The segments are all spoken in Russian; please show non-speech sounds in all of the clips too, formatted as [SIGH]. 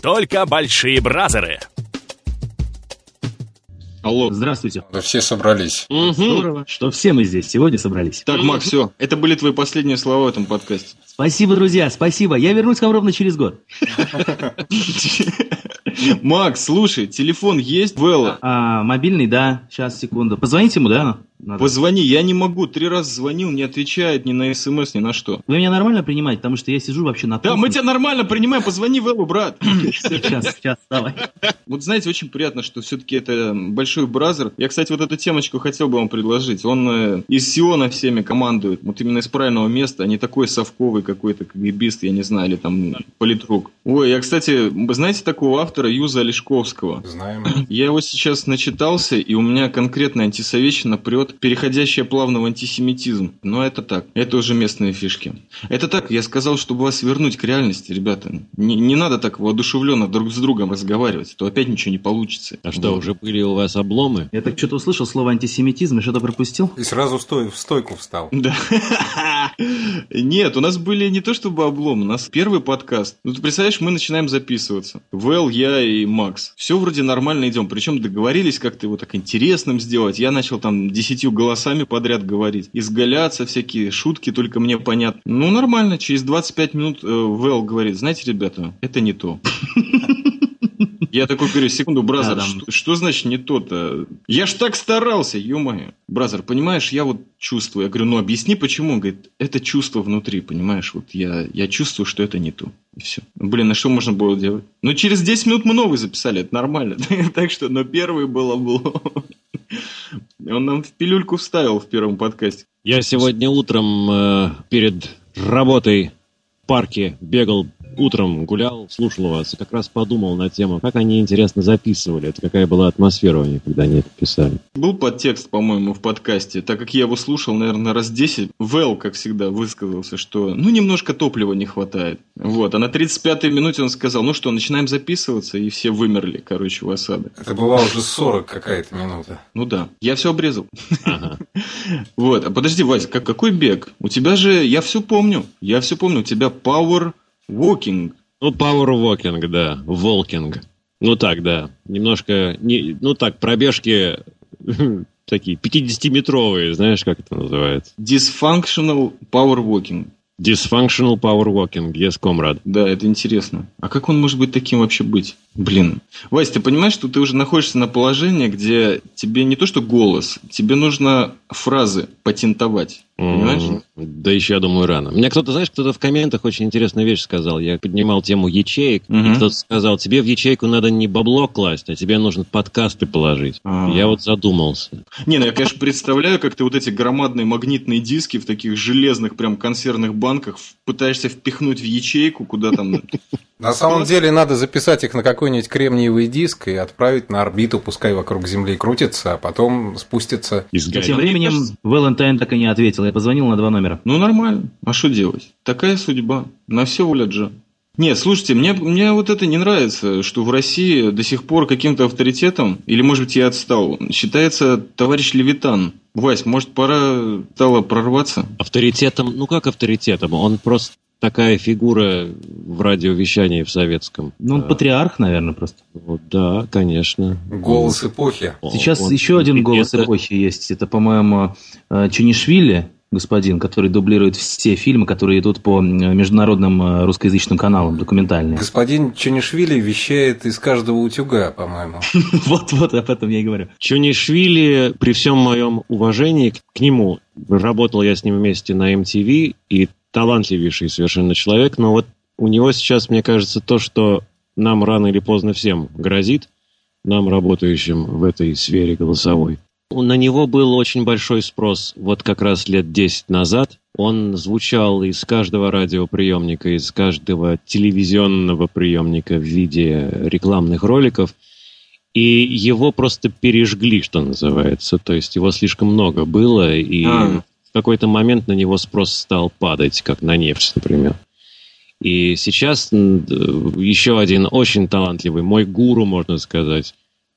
Только большие бразеры. Алло. Здравствуйте. Да все собрались. Здорово, что все мы здесь сегодня собрались. Так, Мак, все. Это были твои последние слова в этом подкасте. Спасибо, друзья, спасибо. Я вернусь к вам ровно через год. Макс, слушай, телефон есть Вэлла? А, мобильный, да. Сейчас, секунду. Позвоните ему, да? Надо. Позвони, я не могу. Три раза звонил, не отвечает ни на смс, ни на что. Вы меня нормально принимаете? Потому что я сижу вообще на Да, мы тебя нормально принимаем, позвони Вэллу, брат. [LAUGHS] Сейчас, сейчас, давай. Вот знаете, очень приятно, что все-таки это большой бразер. Я, кстати, вот эту темочку хотел бы вам предложить. Он э, из Сиона всеми командует. Вот именно из правильного места, а не такой совковый какой-то кгбист, я не знаю, или там политрук. Ой, я, кстати, вы знаете такого автора Юза Олешковского? Знаем. Я его сейчас начитался, и у меня конкретно антисоветчина прет, переходящая плавно в антисемитизм. Но это так, это уже местные фишки. Это так, я сказал, чтобы вас вернуть к реальности, ребята. Не, не надо так воодушевленно друг с другом разговаривать, а то опять ничего не получится. А что, уже были у вас обломы? Я так что-то услышал слово антисемитизм и что-то пропустил. И сразу стой, в стойку встал. Да. [LAUGHS] Нет, у нас были не то чтобы облом, у нас первый подкаст. Ну, ты представляешь, мы начинаем записываться. Вэл, я и Макс. Все вроде нормально идем. Причем договорились как-то его так интересным сделать. Я начал там десятью голосами подряд говорить. Изгаляться, всякие шутки только мне понятны. Ну, нормально. Через 25 минут э, Вэл говорит, знаете, ребята, это не то. [LAUGHS] Я такой говорю, секунду, brother, Да, что, что значит не то-то? Я ж так старался, ё-моё. Brother, понимаешь, я вот чувствую. Я говорю, ну объясни, почему? Он говорит, это чувство внутри, понимаешь? Вот я, я чувствую, что это не то. И все. Блин, а что можно было делать? Ну, через 10 минут мы новый записали, это нормально. [LAUGHS] так что, но первый был облом. [LAUGHS] Он нам в пилюльку вставил в первом подкасте. Я сегодня утром э, перед работой в парке бегал утром, гулял, слушал вас и как раз подумал на тему, как они интересно записывали, это какая была атмосфера у них, когда они это писали. Был подтекст, по-моему, в подкасте. Так как я его слушал, наверное, раз 10, Вэл, как всегда, высказался, что ну немножко топлива не хватает. Вот. А на 35-й минуте он сказал, ну что, начинаем записываться, и все вымерли, короче, у осады. Это была уже 40 какая-то минута. Ну да, я все обрезал. Ага. [LAUGHS] Вот, а подожди, Вась, как, какой бег? У тебя же, я все помню, я все помню, у тебя power walking. Ну, power walking, да, волкинг. Ну так, да. Немножко, не, ну так, пробежки [LAUGHS] такие 50-метровые, знаешь, как это называется? Dysfunctional power walking. Dysfunctional power walking, yes, комрад. Да, это интересно. А как он может быть таким вообще быть? Блин. Вась, ты понимаешь, что ты уже находишься на положении, где тебе не то что голос, тебе нужно фразы патентовать. Понимаешь? Да еще, я думаю, рано. Меня кто-то, знаешь, кто-то в комментах очень интересную вещь сказал. Я поднимал тему ячеек, Мгм. и кто-то сказал, тебе в ячейку надо не бабло класть, а тебе нужно подкасты положить. А. Я вот задумался. Не, ну я, конечно, представляю, как ты вот эти громадные магнитные диски в таких железных прям консервных банках пытаешься впихнуть в ячейку, куда там... [LAUGHS] На самом деле надо записать их на какой-нибудь кремниевый диск и отправить на орбиту, пускай вокруг Земли крутится, а потом спустится. А тем временем Валентайн так и не ответил. Я позвонил на два номера. Ну, нормально. А что делать? Такая судьба. На все воля Джа. Нет, слушайте, мне, мне вот это не нравится, что в России до сих пор каким-то авторитетом, или, может быть, я отстал, считается товарищ Левитан. Вась, может, пора стало прорваться? Авторитетом, ну как авторитетом? Он просто такая фигура в радиовещании в советском. Ну, он А, патриарх, наверное, просто. вот, да, конечно. Голос эпохи. Он- Сейчас он- еще один голос это- эпохи есть. Это, по-моему, э, Чунишвили, господин, который дублирует все фильмы, которые идут по международным э, русскоязычным каналам, документальные. Господин Чунишвили вещает из каждого утюга, по-моему. [LAUGHS] Вот-вот об этом я и говорю. Чунишвили, при всем моем уважении к, к нему, работал я с ним вместе на MTV, и талантливейший совершенно человек, но вот у него сейчас, мне кажется, то, что нам рано или поздно всем грозит, нам, работающим в этой сфере голосовой. На него был очень большой спрос вот как раз лет 10 назад. Он звучал из каждого радиоприемника, из каждого телевизионного приемника в виде рекламных роликов. И его просто пережгли, что называется. То есть его слишком много было, и А. в какой-то момент на него спрос стал падать, как на нефть, например. И сейчас еще один очень талантливый, мой гуру, можно сказать,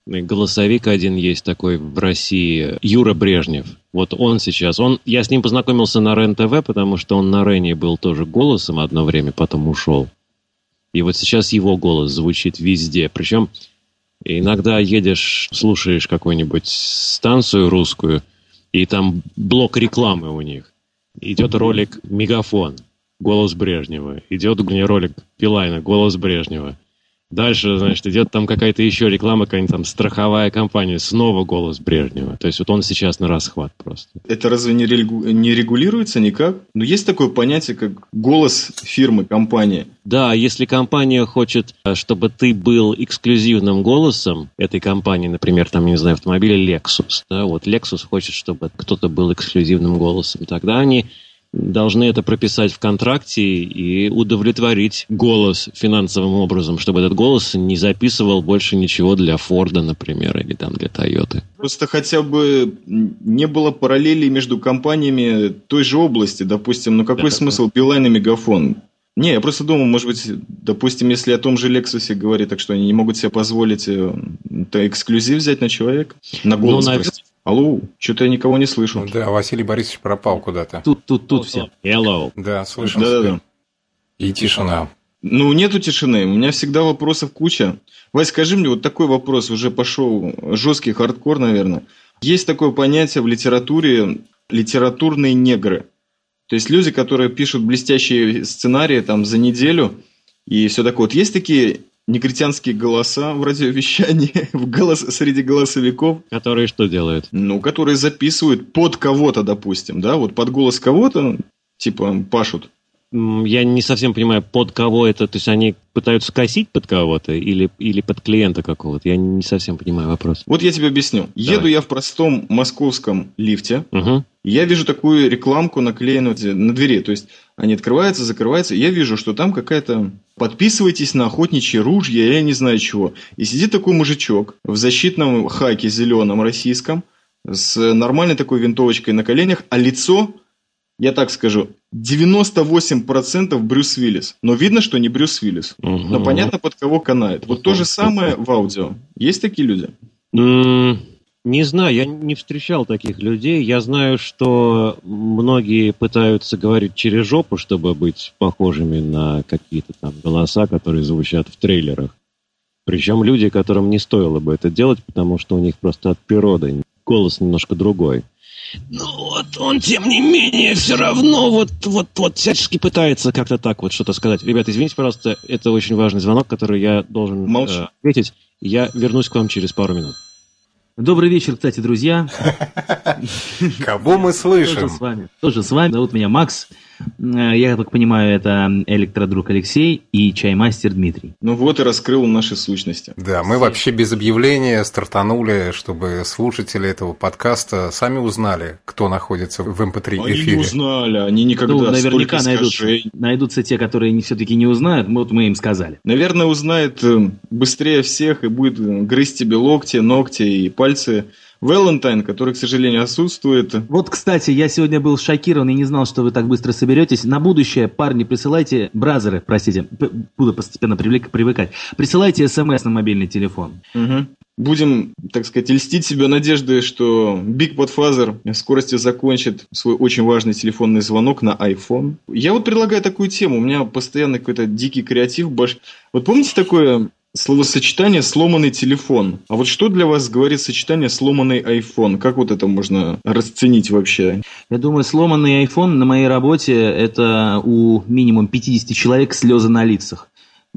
голосовик один есть такой в России, Юра Брежнев. Вот он сейчас, он, я с ним познакомился на РЕН-ТВ, потому что он на Рене был тоже голосом одно время, потом ушел. И вот сейчас его голос звучит везде. Причем иногда едешь, слушаешь какую-нибудь станцию русскую, и там блок рекламы у них. Идет ролик «Мегафон», голос Брежнева. Идет ролик Пилайна, голос Брежнева. Дальше, значит, идет там какая-то еще реклама, какая-нибудь там страховая компания, снова голос Брежнева. То есть вот он сейчас на расхват просто. Это разве не, регу... не регулируется никак? Ну, есть такое понятие, как голос фирмы, компании. Да, если компания хочет, э, чтобы ты был эксклюзивным голосом этой компании, например, там, не знаю, автомобиля Lexus, да, вот Lexus хочет, чтобы кто-то был эксклюзивным голосом, тогда они должны это прописать в контракте и удовлетворить голос финансовым образом, чтобы этот голос не записывал больше ничего для Форда, например, или там для Тойоты. Просто хотя бы не было параллелей между компаниями той же области, допустим, ну какой да, смысл да. Билайн и Мегафон? Не, я просто думал, может быть, допустим, если о том же Лексусе говорить, так что они не могут себе позволить э, эксклюзив взять на человека, на ну, голос, ну. Алло, что-то я никого не слышу. Да, Василий Борисович пропал куда-то. Тут, тут, тут все. Hello. Да, слышим. Да, да, да. И тишина. Ну, нету тишины. У меня всегда вопросов куча. Вась, скажи мне, вот такой вопрос уже пошел жесткий хардкор, наверное. Есть такое понятие в литературе литературные негры. То есть люди, которые пишут блестящие сценарии там за неделю и все такое. Вот есть такие негритянские голоса в радиовещании, [LAUGHS] в голос, среди голосовиков. Которые что делают? Ну, которые записывают под кого-то, допустим, да, вот под голос кого-то, типа, пашут. Я не совсем понимаю, под кого это, то есть они пытаются косить под кого-то или, или под клиента какого-то? Я не совсем понимаю вопрос. Вот я тебе объясню. Давай. Еду я в простом московском лифте, угу. я вижу такую рекламку наклеенную на двери, то есть они открываются, закрываются, я вижу, что там какая-то подписывайтесь на охотничьи ружья, я не знаю чего. И сидит такой мужичок в защитном хаке зеленом российском, с нормальной такой винтовочкой на коленях, а лицо, я так скажу, 98% Брюс Уиллис. Но видно, что не Брюс Уиллис. Угу. Но понятно, под кого канает. Вот то же самое в аудио. Есть такие люди? Не знаю, я не встречал таких людей. Я знаю, что многие пытаются говорить через жопу, чтобы быть похожими на какие-то там голоса, которые звучат в трейлерах. Причем люди, которым не стоило бы это делать, потому что у них просто от природы голос немножко другой. Ну вот он, тем не менее, все равно вот, вот, вот всячески пытается как-то так вот что-то сказать. Ребята, извините, пожалуйста, это очень важный звонок, который я должен э, ответить. Я вернусь к вам через пару минут. Добрый вечер, кстати, друзья. Кого мы слышим? Тоже с вами. Тоже с вами. Зовут меня Макс. Э, я так понимаю, это электродруг Алексей и чаймастер Дмитрий. Ну вот и раскрыл наши сущности. Да, мы вообще без объявления стартанули, чтобы слушатели этого подкаста сами узнали, кто находится в MP3 эм эфире. Они не узнали, они никогда ну, наверняка найдутся, найдутся те, которые не все-таки не узнают, вот мы им сказали. Наверное, узнает э, быстрее всех и будет грызть тебе локти, ногти и пальцы Валентайн, который, к сожалению, отсутствует. Вот, кстати, я сегодня был шокирован и не знал, что вы так быстро соберетесь. На будущее, парни, присылайте, бразеры, простите, буду постепенно привыкать, присылайте смс на мобильный телефон. Угу. Будем, так сказать, льстить себя надеждой, что Big Bot Father в скорости закончит свой очень важный телефонный звонок на iPhone. Я вот предлагаю такую тему. У меня постоянно какой-то дикий креатив. Баш... Вот помните такое Словосочетание «сломанный телефон». А вот что для вас говорит сочетание «сломанный iPhone»? Как вот это можно расценить вообще? Я думаю, сломанный iPhone на моей работе – это у минимум 50 человек слезы на лицах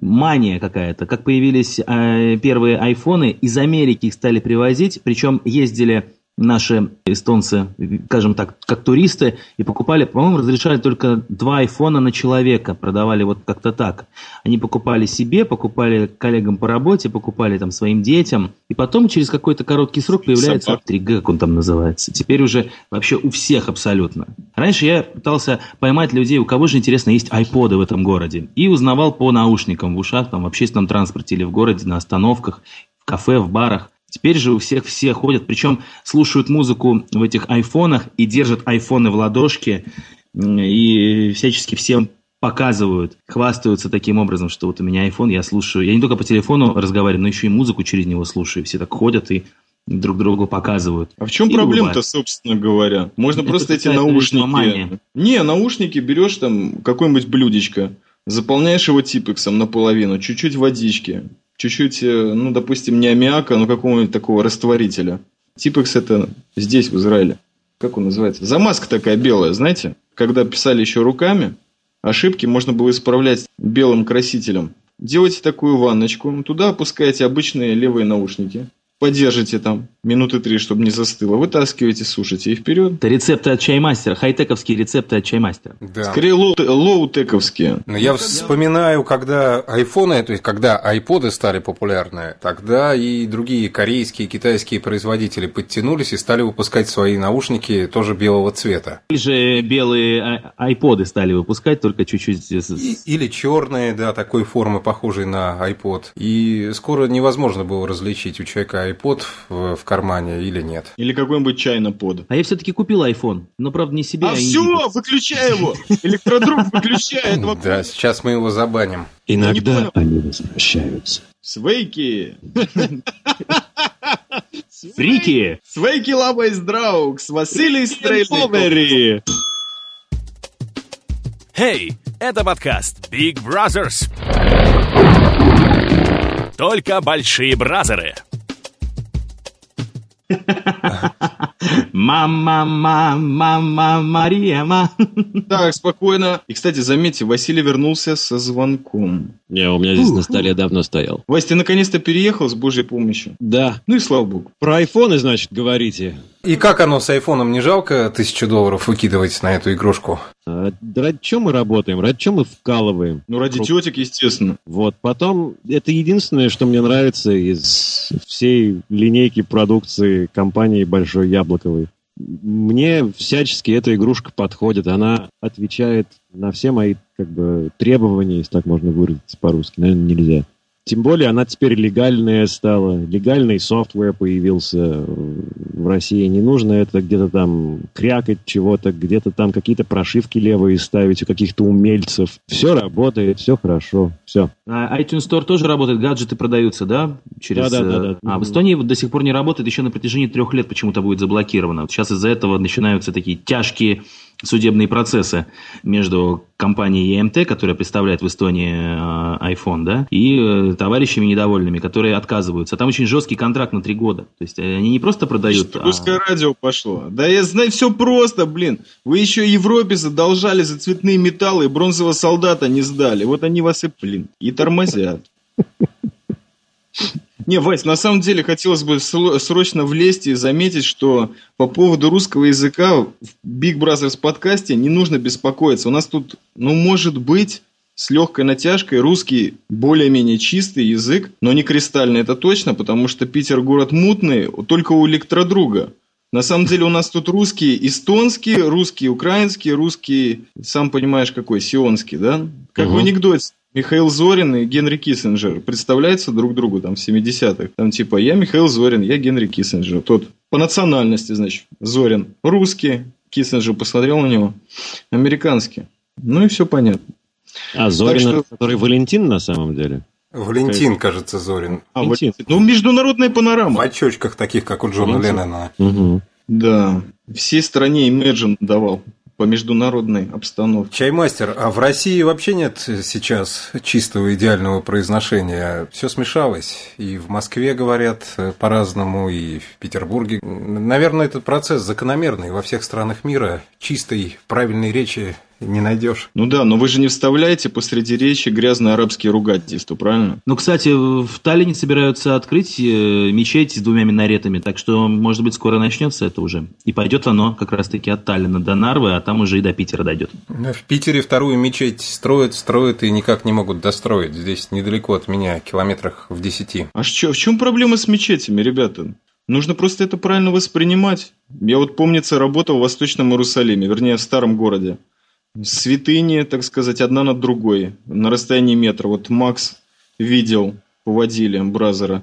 мания какая-то. Как появились э, первые айфоны, из Америки их стали привозить, причем ездили наши эстонцы, скажем так, как туристы, и покупали, по-моему, разрешали только два айфона на человека, продавали вот как-то так. Они покупали себе, покупали коллегам по работе, покупали там своим детям, и потом через какой-то короткий срок появляется 3G, как он там называется. Теперь уже вообще у всех абсолютно. Раньше я пытался поймать людей, у кого же, интересно, есть айподы в этом городе, и узнавал по наушникам в ушах, там, в общественном транспорте или в городе, на остановках, в кафе, в барах. Теперь же у всех все ходят, причем слушают музыку в этих айфонах и держат айфоны в ладошке и всячески всем показывают, хвастаются таким образом, что вот у меня iPhone, я слушаю, я не только по телефону разговариваю, но еще и музыку через него слушаю. Все так ходят и друг другу показывают. А в чем проблема-то, собственно говоря? Можно Это просто эти наушники... ритмомания. Не, наушники берешь там какое-нибудь блюдечко, заполняешь его типексом наполовину, чуть-чуть водички, чуть-чуть, э, ну, допустим, не аммиака, но какого-нибудь такого растворителя. Типекс это здесь, в Израиле. Как он называется? Замазка такая белая, знаете? Когда писали еще руками, ошибки можно было исправлять белым красителем. Делайте такую ванночку, туда опускаете обычные левые наушники, подержите там минуты три, чтобы не застыло, вытаскиваете, сушите и вперед. Это рецепты от чаймастера, хай-тековские рецепты от чаймастера. Да. Скорее лоу- лоу-тековские. Но я вспоминаю, когда айфоны, то есть когда айподы стали популярны, тогда и другие корейские, китайские производители подтянулись и стали выпускать свои наушники тоже белого цвета. Или же белые ай- айподы стали выпускать, только чуть-чуть... И- или черные, да, такой формы, похожей на iPod. И скоро невозможно было различить у человека iPod в, в кармане или нет. Или какой-нибудь под. А я все-таки купил iPhone, но, правда, не себе, А а все, Индиго. выключай его! [LAUGHS] Электродруг, выключай этого. Да, сейчас мы его забаним. Иногда они возвращаются. Свейки! Фрики! Свейки лабайс драукс! Василий Стрельников! Хей, это подкаст Big Brothers. Только большие бразеры. Мама, мама, мама, Мария, ма. Так, спокойно. И, кстати, заметьте, Василий вернулся со звонком. Не, у меня здесь на столе давно стоял. Вась, ты наконец-то переехал с Божьей помощью. Да. Ну и слава богу. Про айфоны, значит, говорите. И как оно с айфоном не жалко тысячу долларов выкидывать на эту игрушку? А ради чего мы работаем? Ради чего мы вкалываем? Ну, ради Кру- тетек, естественно. Вот, потом, это единственное, что мне нравится из всей линейки продукции компании Большой Яблоковой. Мне всячески эта игрушка подходит, она отвечает на все мои как бы, требования, если так можно выразиться по-русски, наверное, нельзя. Тем более она теперь легальная стала, легальный софтвер появился в России. Не нужно это где-то там крякать чего-то, где-то там какие-то прошивки левые ставить у каких-то умельцев. Все работает, все хорошо, все. А iTunes Store тоже работает, гаджеты продаются, да? Через, Да-да-да-да. э, А в Эстонии до сих пор не работает, еще на протяжении трех лет почему-то будет заблокировано. Вот сейчас из-за этого начинаются такие тяжкие судебные процессы между компанией EMT, которая представляет в Эстонии э, iPhone, да, и э, товарищами недовольными, которые отказываются. Там очень жесткий контракт на три года. То есть э, они не просто продают... Что а- русское радио пошло. Да я знаю, все просто, блин. Вы еще Европе задолжали за цветные металлы и бронзового солдата не сдали. Вот они вас и, блин, и тормозят. Не, Вась, на самом деле хотелось бы срочно влезть и заметить, что по поводу русского языка в Big Brothers подкасте не нужно беспокоиться. У нас тут, ну, может быть, с легкой натяжкой русский более-менее чистый язык, но не кристальный, это точно, потому что Питер город мутный только у электродруга. На самом деле у нас тут русский эстонский, русский украинский, русский, сам понимаешь какой, сионский, да? Как в Мгм. анекдоте. Михаил Зорин и Генри Киссинджер представляются друг другу там в 70-х. Там типа я Михаил Зорин, я Генри Киссинджер. Тот по национальности, значит, Зорин. Русский. Киссинджер посмотрел на него. Американский. Ну и все понятно. А Зорин, что- который Валентин на самом деле? Валентин, кажется, Зорин. А, Валентин. ну, международная В панорама. очочках таких, как у Джона Валентин. Леннона. Угу. Да. Всей стране Imagine давал по международной обстановке. Чаймастер, а в России вообще нет сейчас чистого идеального произношения. Все смешалось. И в Москве говорят э, по-разному, и в Петербурге. Наверное, этот процесс закономерный во всех странах мира. Чистой, правильной речи не найдешь. Ну да, но вы же не вставляете посреди речи грязные арабские ругательства, правильно? Ну, кстати, в Таллине собираются открыть э, мечеть с двумя минаретами, так что, может быть, скоро начнется это уже. И пойдет оно как раз-таки от Таллина до Нарвы, а там уже и до Питера дойдет. В Питере вторую мечеть строят, строят и никак не могут достроить. Здесь недалеко от меня, километрах в десяти. А что, в чем проблема с мечетями, ребята? Нужно просто это правильно воспринимать. Я вот, помнится, работал в Восточном Иерусалиме, вернее, в старом городе. Святыни, так сказать, одна над другой, на расстоянии метра. Вот Макс видел, поводили Бразера.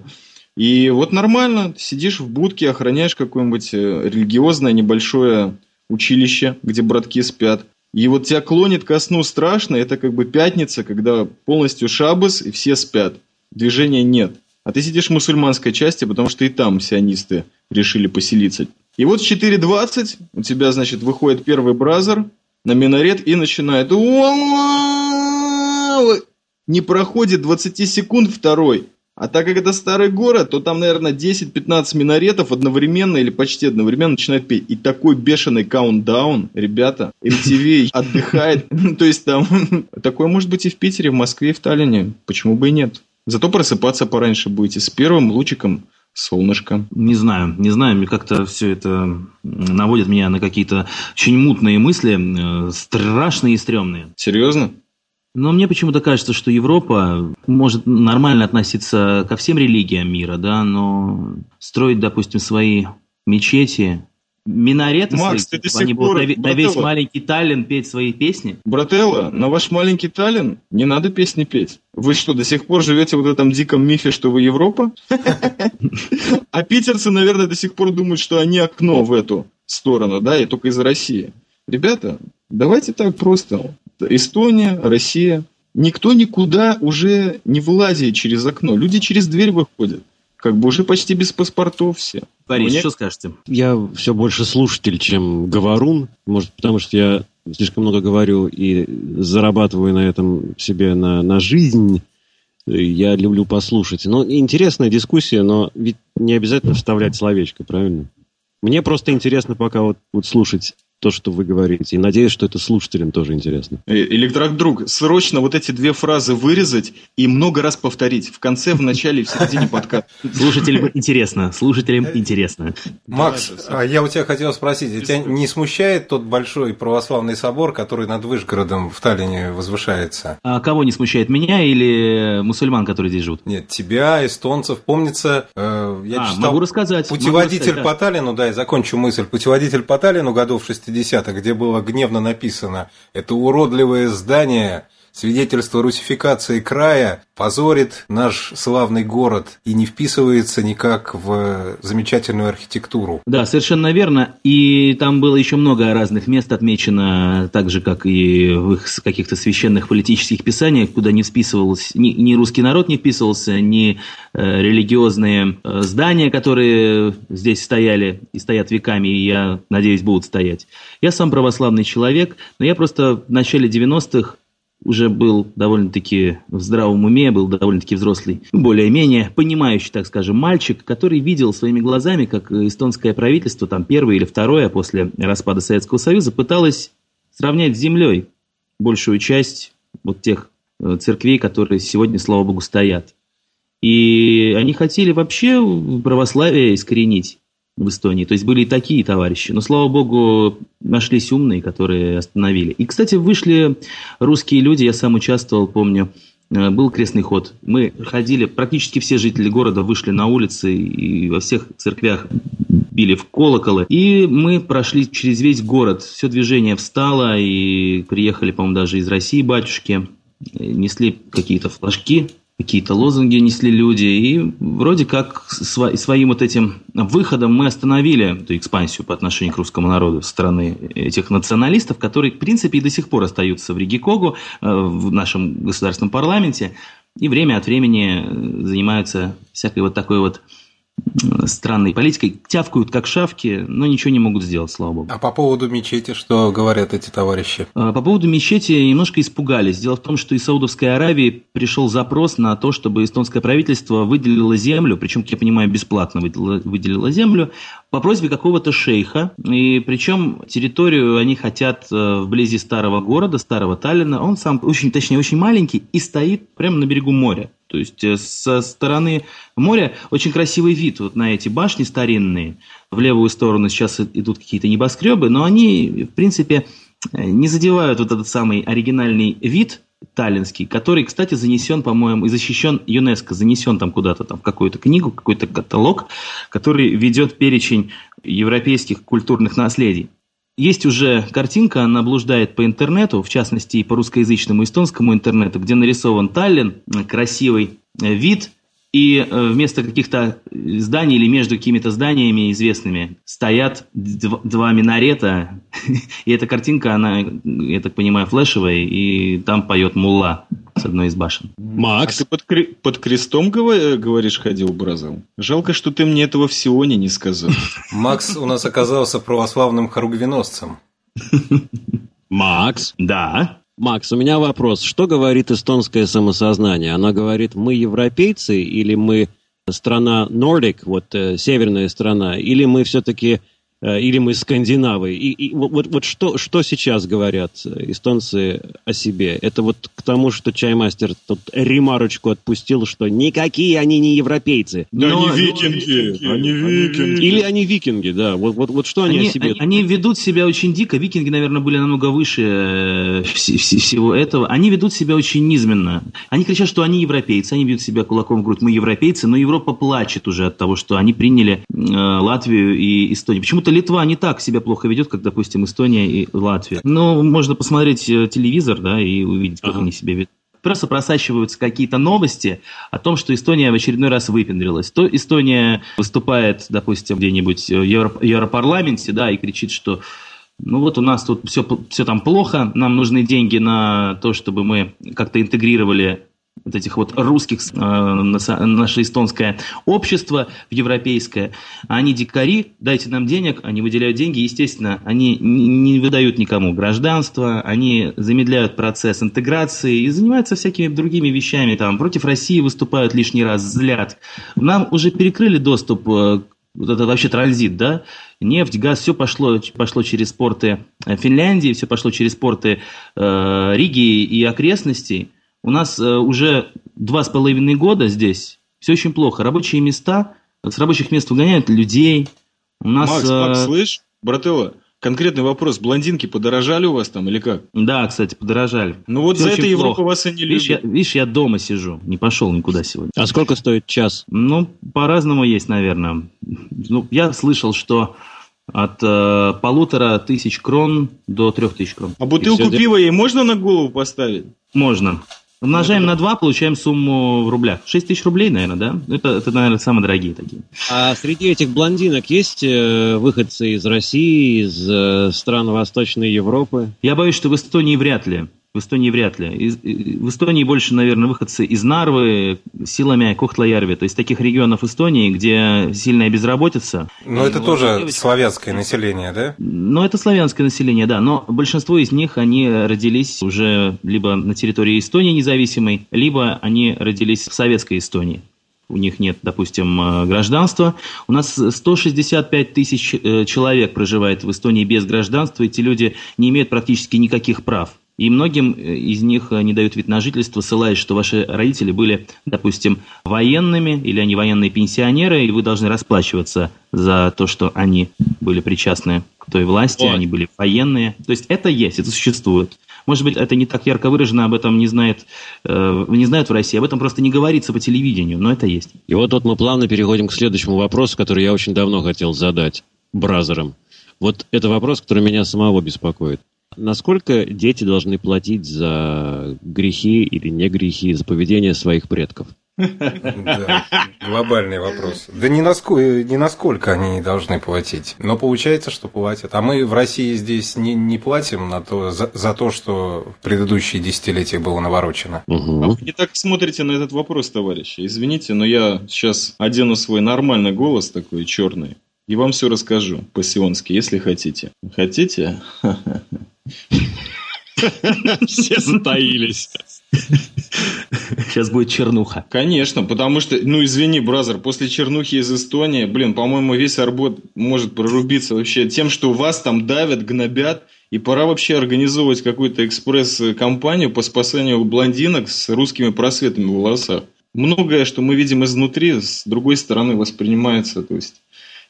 И вот нормально, сидишь в будке, охраняешь какое-нибудь э, религиозное небольшое училище, где братки спят. И вот тебя клонит ко сну страшно, это как бы пятница, когда полностью шабас и все спят. Движения нет. А ты сидишь в мусульманской части, потому что и там сионисты решили поселиться. И вот в 4.20 у тебя, значит, выходит первый бразер на минарет и начинает... Не проходит 20 секунд второй. А так как это старый город, то там, наверное, 10-15 минаретов одновременно или почти одновременно начинают петь. И такой бешеный каунтдаун, ребята, MTV отдыхает. То есть там такое может быть и в Питере, в Москве, в Таллине. Почему бы и нет? Зато просыпаться пораньше будете с первым лучиком солнышка. Не знаю, не знаю, мне как-то все это наводит меня на какие-то очень мутные мысли, э, страшные и стрёмные. Серьезно? Но мне почему-то кажется, что Европа может нормально относиться ко всем религиям мира, да, но строить, допустим, свои мечети, минареты Макс, свои, ты до чтобы они сих будут пор- на, на весь маленький Таллин петь свои песни. Брателло, на ваш маленький Таллин не надо песни петь. Вы что, до сих пор живете в вот этом диком мифе, что вы Европа? А питерцы, наверное, до сих пор думают, что они окно в эту сторону, да, и только из России. Ребята, давайте так просто. Эстония, Россия. Никто никуда уже не вылазит через окно. Люди через дверь выходят. Как бы уже почти без паспортов все. Борис, Мне- что скажете? Я все больше слушатель, чем говорун. Может, потому что я слишком много говорю и зарабатываю на этом себе на, на жизнь. Я люблю послушать. Ну, интересная дискуссия, но ведь не обязательно вставлять словечко, правильно? Мне просто интересно пока вот, вот слушать то, что вы говорите. И надеюсь, что это слушателям тоже интересно. Э, Электродруг, срочно вот эти две фразы вырезать и много раз повторить. В конце, в начале и в середине подкаста. Слушателям интересно, слушателям интересно. Макс, а я у тебя хотел спросить, тебя не смущает тот большой православный собор, который над Вышгородом в Таллине возвышается? А кого не смущает, меня или мусульман, которые здесь живут? Нет, тебя, эстонцев. Помнится, э, я а, читал могу рассказать. путеводитель по Таллину, да, и закончу мысль. Путеводитель по Таллину годов 60-х, где было гневно написано «Это уродливое здание свидетельство русификации края позорит наш славный город и не вписывается никак в замечательную архитектуру. Да, совершенно верно. И там было еще много разных мест отмечено, так же, как и в их каких-то священных политических писаниях, куда не вписывался, ни, ни русский народ не вписывался, ни э, религиозные э, здания, которые здесь стояли и стоят веками, и я надеюсь, будут стоять. Я сам православный человек, но я просто в начале 90-х уже был довольно-таки в здравом уме, был довольно-таки взрослый, более-менее понимающий, так скажем, мальчик, который видел своими глазами, как эстонское правительство, там первое или второе после распада Советского Союза, пыталось сравнять с землей большую часть вот тех э, церквей, которые сегодня, слава богу, стоят. И они хотели вообще православие искоренить в Эстонии. То есть были и такие товарищи. Но, слава богу, нашлись умные, которые остановили. И, кстати, вышли русские люди, я сам участвовал, помню, э, был крестный ход. Мы ходили, практически все жители города вышли на улицы и во всех церквях били в колоколы. И мы прошли через весь город. Все движение встало, и приехали, по-моему, даже из России батюшки. Э, Несли какие-то флажки, какие-то лозунги несли люди, и вроде как сво- своим вот этим выходом мы остановили эту экспансию по отношению к русскому народу со стороны этих националистов, которые, в принципе, и до сих пор остаются в Ригикогу, э, в нашем государственном парламенте, и время от времени э, занимаются всякой вот такой вот странной политикой, тявкают как шавки, но ничего не могут сделать, слава богу. А по поводу мечети, что говорят эти товарищи? А, По поводу мечети немножко испугались. Дело в том, что из Саудовской Аравии пришел запрос на то, чтобы эстонское правительство выделило землю, причем, как я понимаю, бесплатно выделило, выделило землю, по просьбе какого-то шейха. И причем территорию они хотят э, вблизи старого города, старого Таллина. Он сам очень, точнее, очень маленький и стоит прямо на берегу моря. То есть э, со стороны моря очень красивый вид вот на эти башни старинные. В левую сторону сейчас идут какие-то небоскребы, но они, в принципе, э, не задевают вот этот самый оригинальный вид таллинский, который, кстати, занесен, по-моему, и защищен ЮНЕСКО, занесен там куда-то там в какую-то книгу, какой-то каталог, который ведет перечень европейских культурных наследий. Есть уже картинка, она блуждает по интернету, в частности и по русскоязычному эстонскому интернету, где нарисован Таллин, э, красивый э, вид, и э, вместо каких-то зданий или между какими-то зданиями известными стоят два минарета, [LAUGHS] и эта картинка, она, я так понимаю, флешевая, и там поет мулла с одной из башен. Макс? А ты под, кре- под крестом говоришь ходил, Бразил? Жалко, что ты мне этого в Сионе не сказал. [LAUGHS] Макс у нас оказался православным хоругвеносцем. Макс? Да? Макс, у меня вопрос. Что говорит эстонское самосознание? Она говорит, мы европейцы или мы страна Nordic, вот э, северная страна, или мы все-таки или мы скандинавы. И, и вот, вот что, что сейчас говорят эстонцы о себе? Это вот к тому, что чаймастер тут ремарочку отпустил, что никакие они не европейцы. Да Но, они викинги, они, они викинги. Или они викинги, да. Вот, вот, вот что они, они о себе? Они ведут себя очень дико. Викинги, наверное, были намного выше э, всего этого. Они ведут себя очень низменно. Они кричат, что они европейцы, они бьют себя кулаком в грудь. Мы европейцы, но Европа плачет уже от того, что они приняли э, Латвию и Эстонию. Почему-то Литва не так себя плохо ведет, как, допустим, Эстония и Латвия. Но можно посмотреть э, телевизор, да, и увидеть, как ага. они себя ведут просто просачиваются какие-то новости о том, что Эстония в очередной раз выпендрилась. То Эстония выступает, допустим, где-нибудь в Европарламенте, да, и кричит, что ну вот у нас тут все, все там плохо, нам нужны деньги на то, чтобы мы как-то интегрировали вот этих вот русских, э, наше эстонское общество в европейское, они дикари, дайте нам денег, они выделяют деньги, естественно, они не выдают никому гражданство, они замедляют процесс интеграции и занимаются всякими другими вещами, там, против России выступают лишний раз, злят. Нам уже перекрыли доступ э, вот это вообще транзит, да, нефть, газ, все пошло, пошло через порты Финляндии, все пошло через порты э, Риги и окрестностей, у нас э, уже два с половиной года здесь все очень плохо. Рабочие места, с рабочих мест выгоняют людей. У нас, Макс, э... Макс, слышь, брателло, конкретный вопрос. Блондинки подорожали у вас там или как? Да, кстати, подорожали. Ну вот Все за это Европа плохо. вас и не видишь, любит. Я, видишь, я дома сижу, не пошел никуда сегодня. А сколько стоит час? Ну, по-разному есть, наверное. Ну, я слышал, что от э, полутора тысяч крон до трех тысяч крон. А бутылку пива ей можно на голову поставить? Можно. Умножаем на 2, получаем сумму в рублях. 6 тысяч рублей, наверное, да? Это, это, наверное, самые дорогие такие. А среди этих блондинок есть э, выходцы из России, из э, стран Восточной Европы? Я боюсь, что в Эстонии вряд ли. В Эстонии вряд ли. Из, в Эстонии больше, наверное, выходцы из Нарвы, силами Кохтла-Ярви, то есть таких регионов Эстонии, где сильная безработица. Но это тоже девочки... славянское население, да? Ну, это славянское население, да. Но большинство из них, они родились уже либо на территории Эстонии независимой, либо они родились в советской Эстонии у них нет, допустим, э, гражданства. У нас 165 тысяч э, человек проживает в Эстонии без гражданства. Эти люди не имеют практически никаких прав. И многим э, из них э, не дают вид на жительство, ссылаясь, что ваши родители были, допустим, военными, или они военные пенсионеры, и вы должны расплачиваться за то, что они были причастны к той власти, Ой. они были военные. То есть это есть, это существует. Может быть, это не так ярко выражено, об этом не знает, э, не знают в России, об этом просто не говорится по телевидению, но это есть. И вот тут мы плавно переходим к следующему вопросу, который я очень давно хотел задать бразерам. Вот это вопрос, который меня самого беспокоит. Насколько дети должны платить за грехи или не грехи, за поведение своих предков? Да, глобальный вопрос. Да не насколько, не насколько они должны платить. Но получается, что платят. А мы в России здесь не, не платим на то, за, за то, что в предыдущие десятилетия было наворочено. Угу. А вы не так смотрите на этот вопрос, товарищи. Извините, но я сейчас одену свой нормальный голос такой черный. И вам все расскажу по-сионски, если хотите. Хотите? [LAUGHS] Все затаились. Сейчас будет чернуха. Конечно, потому что, ну извини, бразер, после чернухи из Эстонии, блин, по-моему, весь Арбот может прорубиться вообще тем, что вас там давят, гнобят, и пора вообще организовывать какую-то экспресс-компанию по спасанию блондинок с русскими просветами в волосах. Многое, что мы видим изнутри, с другой стороны воспринимается, то есть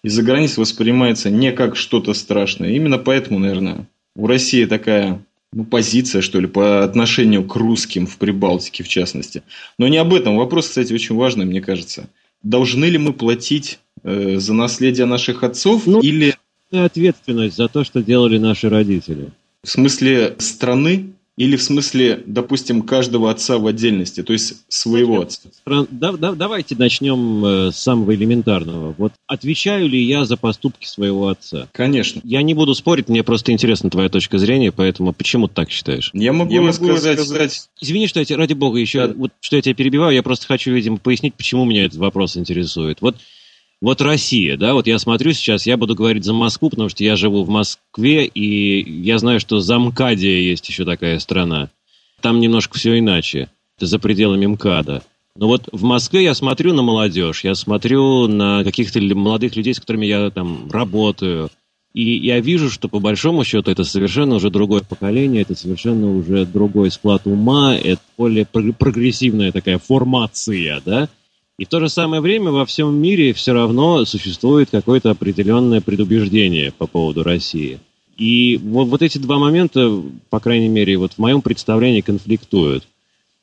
из-за границы воспринимается не как что-то страшное. Именно поэтому, наверное, у России такая ну, позиция, что ли, по отношению к русским в Прибалтике, в частности. Но не об этом. Вопрос, кстати, очень важный, мне кажется. Должны ли мы платить э, за наследие наших отцов ну, или... Ответственность за то, что делали наши родители. В смысле страны Или в смысле, допустим, каждого отца в отдельности, то есть своего отца? Да, да, давайте начнем э, с самого элементарного. Вот отвечаю ли я за поступки своего отца? Конечно. Я не буду спорить, мне просто интересна твоя точка зрения, поэтому почему ты так считаешь? Я могу, я могу сказать, сказать... Извини, что я тебя, ради бога, еще, да. вот, что я тебя перебиваю, я просто хочу, видимо, пояснить, почему меня этот вопрос интересует. Вот вот Россия, да, вот я смотрю сейчас, я буду говорить за Москву, потому что я живу в Москве, и я знаю, что за МКАДия есть еще такая страна. Там немножко все иначе. Это за пределами МКАДа. Но вот в Москве я смотрю на молодежь, я смотрю на каких-то молодых людей, с которыми я там работаю. И я вижу, что по большому счету это совершенно уже другое поколение, это совершенно уже другой склад ума, это более прогрессивная такая формация, да, и в то же самое время во всем мире все равно существует какое-то определенное предубеждение по поводу России. И вот, вот эти два момента, по крайней мере, вот в моем представлении конфликтуют.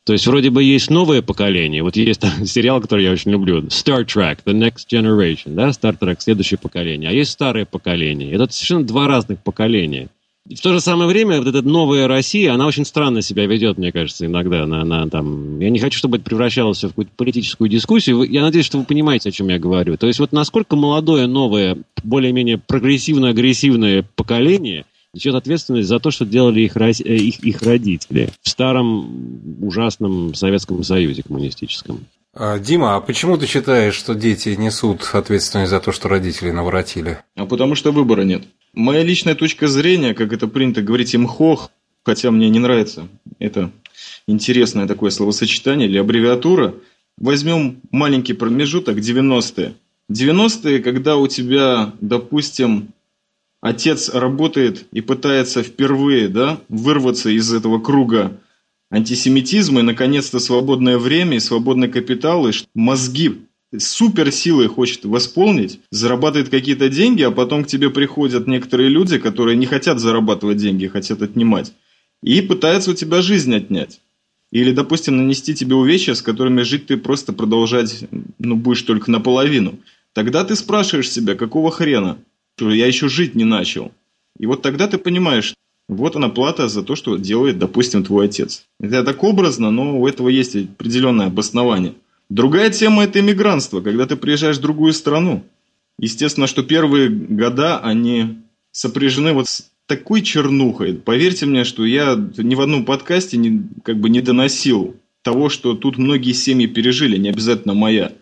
То есть вроде бы есть новое поколение. Вот есть там [LAUGHS] сериал, который я очень люблю, Star Trek, The Next Generation, да, Star Trek, следующее поколение. А есть старое поколение. Это совершенно два разных поколения в то же самое время вот эта новая Россия, она очень странно себя ведет, мне кажется, иногда. Она, она, там... Я не хочу, чтобы это превращалось в какую-то политическую дискуссию. Я надеюсь, что вы понимаете, о чем я говорю. То есть вот насколько молодое, новое, более-менее прогрессивно-агрессивное поколение несет ответственность за то, что делали их, э, их, их родители в старом ужасном Советском Союзе коммунистическом. А, Дима, а почему ты считаешь, что дети несут ответственность за то, что родители наворотили? А потому что выбора нет. Моя личная точка зрения, как это принято говорить имхох, хотя мне не нравится это интересное такое словосочетание или аббревиатура, возьмем маленький промежуток 90-е. 90-е, когда у тебя, допустим, отец работает и пытается впервые да, вырваться из этого круга антисемитизма, и наконец-то свободное время и свободный капитал, и мозги суперсилой хочет восполнить, зарабатывает какие-то деньги, а потом к тебе приходят некоторые люди, которые не хотят зарабатывать деньги, хотят отнимать, и пытаются у тебя жизнь отнять. Или, допустим, нанести тебе увечья, с которыми жить ты просто продолжать ну, будешь только наполовину. Тогда ты спрашиваешь себя, какого хрена? Я еще жить не начал. И вот тогда ты понимаешь, вот она плата за то, что делает, допустим, твой отец. Это так образно, но у этого есть определенное обоснование – Другая тема – это иммигрантство, когда ты приезжаешь в другую страну. Естественно, что первые года, они сопряжены вот с такой чернухой. Поверьте мне, что я ни в одном подкасте не, как бы не доносил того, что тут многие семьи пережили, не обязательно моя.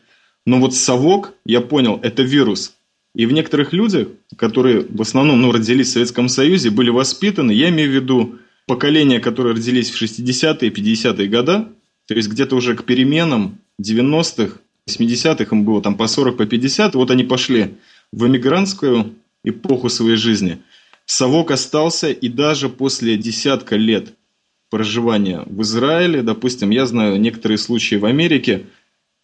Но вот совок, я понял, это вирус. И в некоторых людях, которые в основном ну, родились в Советском Союзе, были воспитаны, я имею в виду поколения, которые родились в 60-е, 50-е годы, то есть где-то уже к переменам 90-х, 80-х им было там по 40, по 50, вот они пошли в эмигрантскую эпоху своей жизни. Совок остался, и даже после десятка лет проживания в Израиле, допустим, я знаю некоторые случаи в Америке,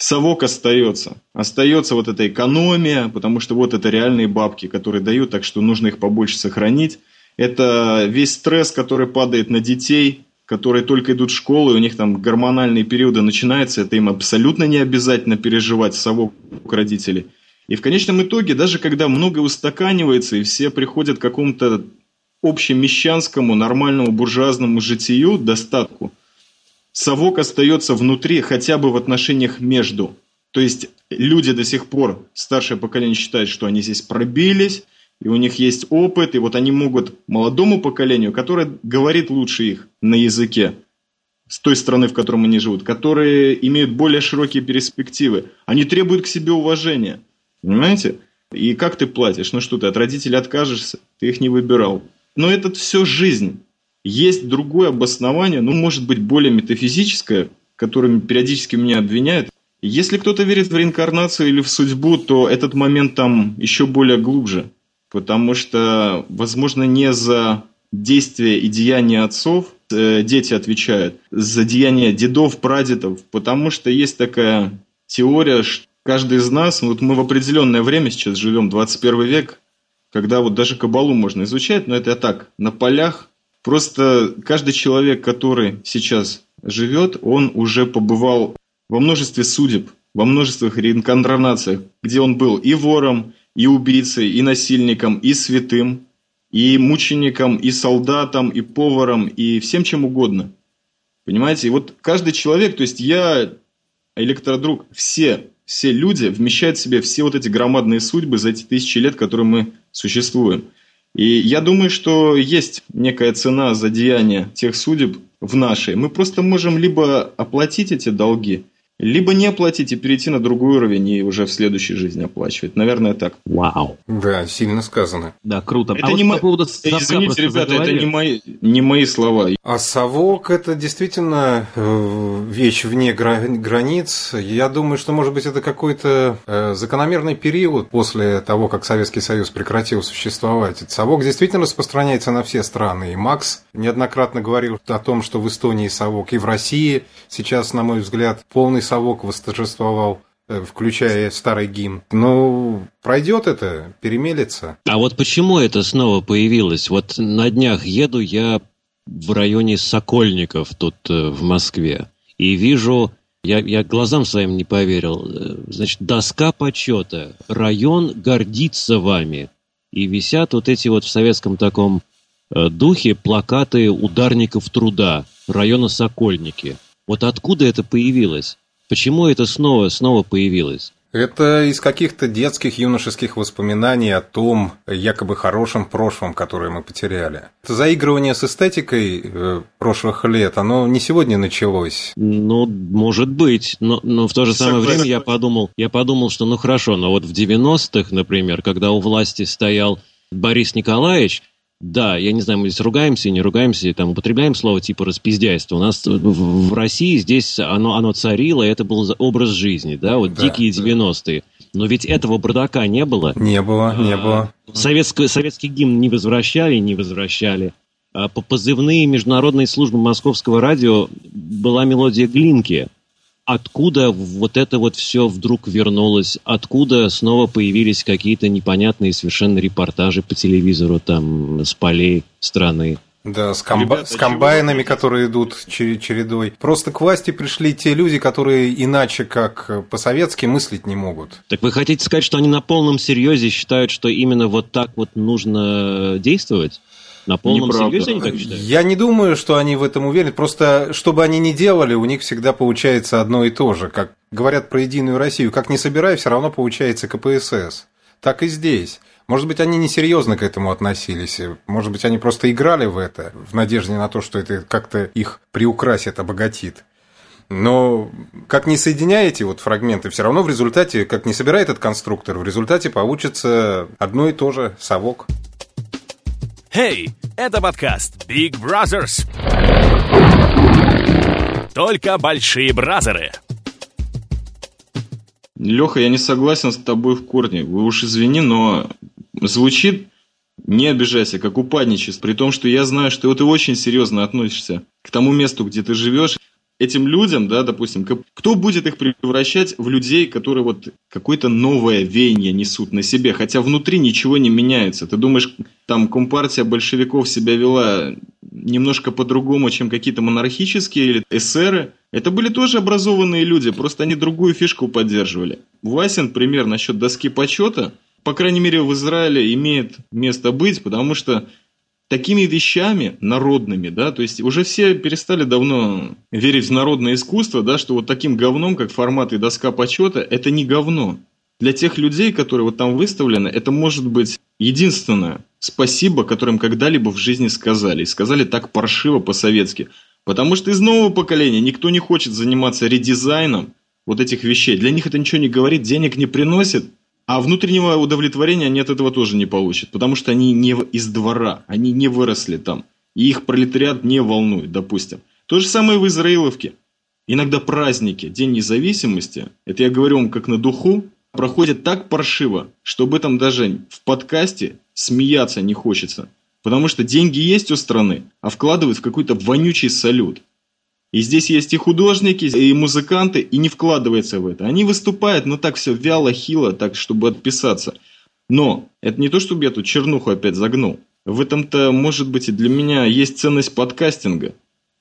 совок остается. Остается вот эта экономия, потому что вот это реальные бабки, которые дают, так что нужно их побольше сохранить. Это весь стресс, который падает на детей, которые только идут в школу, и у них там гормональные периоды начинаются, это им абсолютно не обязательно переживать совок родителей. И в конечном итоге, даже когда многое устаканивается, и все приходят к какому-то общемещанскому, нормальному буржуазному житию, достатку, совок остается внутри хотя бы в отношениях между. То есть люди до сих пор, старшее поколение считает, что они здесь пробились, и у них есть опыт, и вот они могут молодому поколению, которое говорит лучше их на языке, с той страны, в котором они живут, которые имеют более широкие перспективы, они требуют к себе уважения. Понимаете? И как ты платишь? Ну что ты, от родителей откажешься? Ты их не выбирал. Но это все жизнь. Есть другое обоснование, ну, может быть, более метафизическое, которым периодически меня обвиняют. Если кто-то верит в реинкарнацию или в судьбу, то этот момент там еще более глубже потому что, возможно, не за действия и деяния отцов э, дети отвечают, за деяния дедов, прадедов, потому что есть такая теория, что каждый из нас, вот мы в определенное время сейчас живем, 21 век, когда вот даже кабалу можно изучать, но это так, на полях. Просто каждый человек, который сейчас живет, он уже побывал во множестве судеб, во множестве реинкарнациях, где он был и вором, и убийцей, и насильником, и святым. и мучеником, и солдатом, и поваром, и всем чем угодно. Понимаете? И вот каждый человек, то есть я, электродруг, все, все люди вмещают в себе все вот эти громадные судьбы за эти тысячи лет, которые мы существуем. И я думаю, что есть некая цена за деяние тех судеб в нашей. Мы просто можем либо оплатить эти долги, либо не оплатить и перейти на другой уровень и уже в следующей жизни оплачивать. Наверное, так. Вау. Да, сильно сказано. Да, круто. Это а не вот мо- по поводу Э, совка Извините, ребята, это заговорили. не мои, не мои слова. А совок это действительно э, вещь вне гра- границ. Я думаю, что, может быть, это какой-то э, закономерный период после того, как Советский Союз прекратил существовать. Совок действительно распространяется на все страны. И Макс неоднократно говорил о том, что в Эстонии совок, и в России сейчас, на мой взгляд, полный совок восторжествовал э, включая старый гимн. Ну, пройдет это, перемелется. А вот почему это снова появилось? Вот на днях еду я в районе Сокольников тут э, в Москве и вижу, я, я глазам своим не поверил, э, значит, доска почета, район гордится вами. И висят вот эти вот в советском таком духе плакаты ударников труда района Сокольники. Вот откуда это появилось? Почему это снова, снова появилось? Это из каких-то детских, юношеских воспоминаний о том якобы хорошем прошлом, которое мы потеряли. Это заигрывание с эстетикой э, прошлых лет, оно не сегодня началось. Ну, может быть, но, но в то же самое Согласен. время я подумал, я подумал, что ну хорошо, но вот в 90-х, например, когда у власти стоял Борис Николаевич, да, я не знаю, мы здесь ругаемся, не ругаемся, и там употребляем слово типа распиздяйство. У нас в, в России здесь оно, оно царило, и это был образ жизни, да, вот Да, дикие да. 90-е. Но ведь этого бардака не было. Не было, не было. Советский, советский гимн не возвращали, не возвращали. А по позывные международной службы московского радио была мелодия Глинки. Откуда вот это вот все вдруг вернулось? Откуда снова появились какие-то непонятные совершенно репортажи по телевизору там с полей страны? Да, с, комба- Ребята, с комбайнами, которые идут чере- чередой. Просто к власти пришли те люди, которые иначе, как по-советски, мыслить не могут. Так вы хотите сказать, что они на полном серьезе считают, что именно вот так вот нужно действовать? На полном Неправда. серьезе они так считают? Я не думаю, что они в этом уверены. Просто, что бы они ни делали, у них всегда получается одно и то же. Как говорят про Единую Россию, как не собирай, все равно получается КПСС. Так и здесь. Может быть, они несерьезно к этому относились. Может быть, они просто играли в это, в надежде на то, что это как-то их приукрасит, обогатит. Но как не соединяя эти вот фрагменты, все равно в результате, как не собирает этот конструктор, в результате получится одно и то же совок. Хей, это подкаст Big Brothers. Только большие бразеры. Леха, я не согласен с тобой в корне. Вы уж извини, но звучит, не обижайся, как упадничество. При том, что я знаю, что ты очень серьезно относишься к тому месту, где ты живешь. Этим людям, да, допустим, кто будет их превращать в людей, которые вот какое-то новое веяние несут на себе, хотя внутри ничего не меняется. Ты думаешь, там компартия большевиков себя вела немножко по-другому, чем какие-то монархические или эсеры? Это были тоже образованные люди, просто они другую фишку поддерживали. Васин пример насчет доски почета, по крайней мере в Израиле имеет место быть, потому что такими вещами народными, да, то есть уже все перестали давно верить в народное искусство, да, что вот таким говном, как формат и доска почета, это не говно. Для тех людей, которые вот там выставлены, это может быть единственное спасибо, которым когда-либо в жизни сказали. И сказали так паршиво по-советски. Потому что из нового поколения никто не хочет заниматься редизайном вот этих вещей. Для них это ничего не говорит, денег не приносит, а внутреннего удовлетворения они от этого тоже не получат, потому что они не из двора, они не выросли там, и их пролетариат не волнует, допустим. То же самое в Израиловке. Иногда праздники, День независимости, это я говорю вам как на духу, проходят так паршиво, что об этом даже в подкасте смеяться не хочется. Потому что деньги есть у страны, а вкладывают в какой-то вонючий салют. И здесь есть и художники, и музыканты, и не вкладывается в это. Они выступают, но так все вяло, хило, так, чтобы отписаться. Но это не то, чтобы я тут чернуху опять загнул. В этом-то, может быть, и для меня есть ценность подкастинга.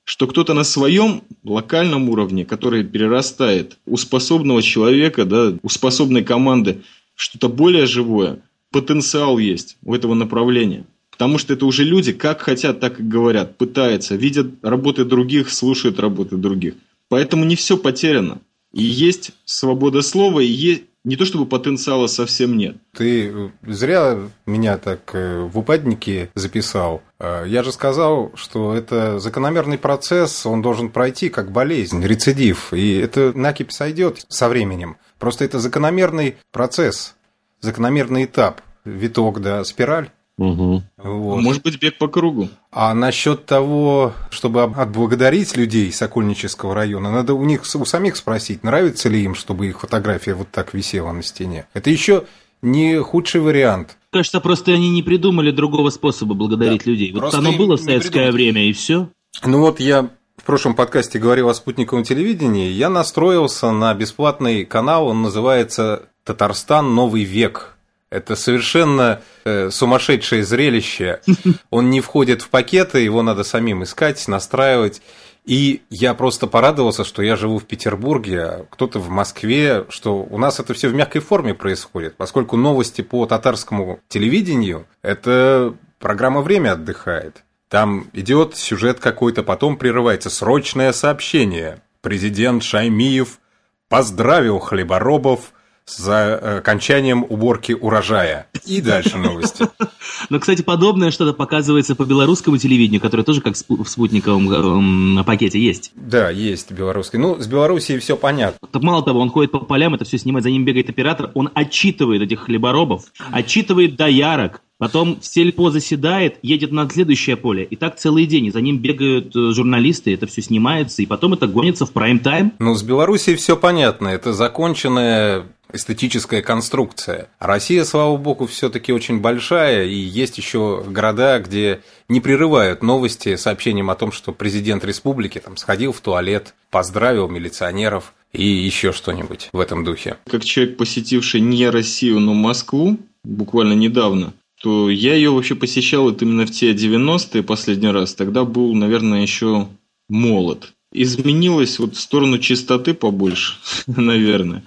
Что кто-то на своем локальном уровне, который перерастает у способного человека, да, у способной команды, что-то более живое, потенциал есть у этого направления. Потому что это уже люди как хотят, так и говорят, пытаются, видят работы других, слушают работы других. Поэтому не все потеряно. И есть свобода слова, и есть не то чтобы потенциала совсем нет. Ты зря меня так э, в упаднике записал. Э, я же сказал, что это закономерный процесс, он должен пройти как болезнь, рецидив. И это накипь сойдет со временем. Просто это закономерный процесс, закономерный этап, виток, да, спираль. Угу. Вот. Может быть, бег по кругу. А насчет того, чтобы отблагодарить людей Сокольнического района, надо у них у самих спросить, нравится ли им, чтобы их фотография вот так висела на стене. Это еще не худший вариант. Кажется, просто они не придумали другого способа благодарить да. людей. Вот просто оно было в советское время, и все. Ну вот я в прошлом подкасте говорил о спутниковом телевидении. Я настроился на бесплатный канал, он называется «Татарстан. Новый век». Это совершенно э, сумасшедшее зрелище. [LAUGHS] Он не входит в пакеты, его надо самим искать, настраивать. И я просто порадовался, что я живу в Петербурге, а кто-то в Москве, что у нас это все в мягкой форме происходит, поскольку новости по татарскому телевидению – это программа «Время отдыхает». Там идет сюжет какой-то, потом прерывается срочное сообщение. Президент Шаймиев поздравил хлеборобов – за э, окончанием уборки урожая. И дальше новости. [LAUGHS] Но, кстати, подобное что-то показывается по белорусскому телевидению, которое тоже как в спутниковом э, пакете есть. Да, есть белорусский. Ну, с Белоруссией все понятно. Так мало того, он ходит по полям, это все снимает, за ним бегает оператор, он отчитывает этих хлеборобов, отчитывает доярок, Потом в сельпо заседает, едет на следующее поле. И так целый день. И за ним бегают э, журналисты, это все снимается, и потом это гонится в прайм-тайм. Ну, с Белоруссией все понятно. Это законченная эстетическая конструкция. А Россия, слава богу, все-таки очень большая, и есть еще города, где не прерывают новости сообщением о том, что президент республики там сходил в туалет, поздравил милиционеров и еще что-нибудь в этом духе. Как человек, посетивший не Россию, но Москву, буквально недавно, то я ее вообще посещал вот именно в те 90-е последний раз. Тогда был, наверное, еще молод. Изменилось вот в сторону чистоты побольше, [LAUGHS] наверное.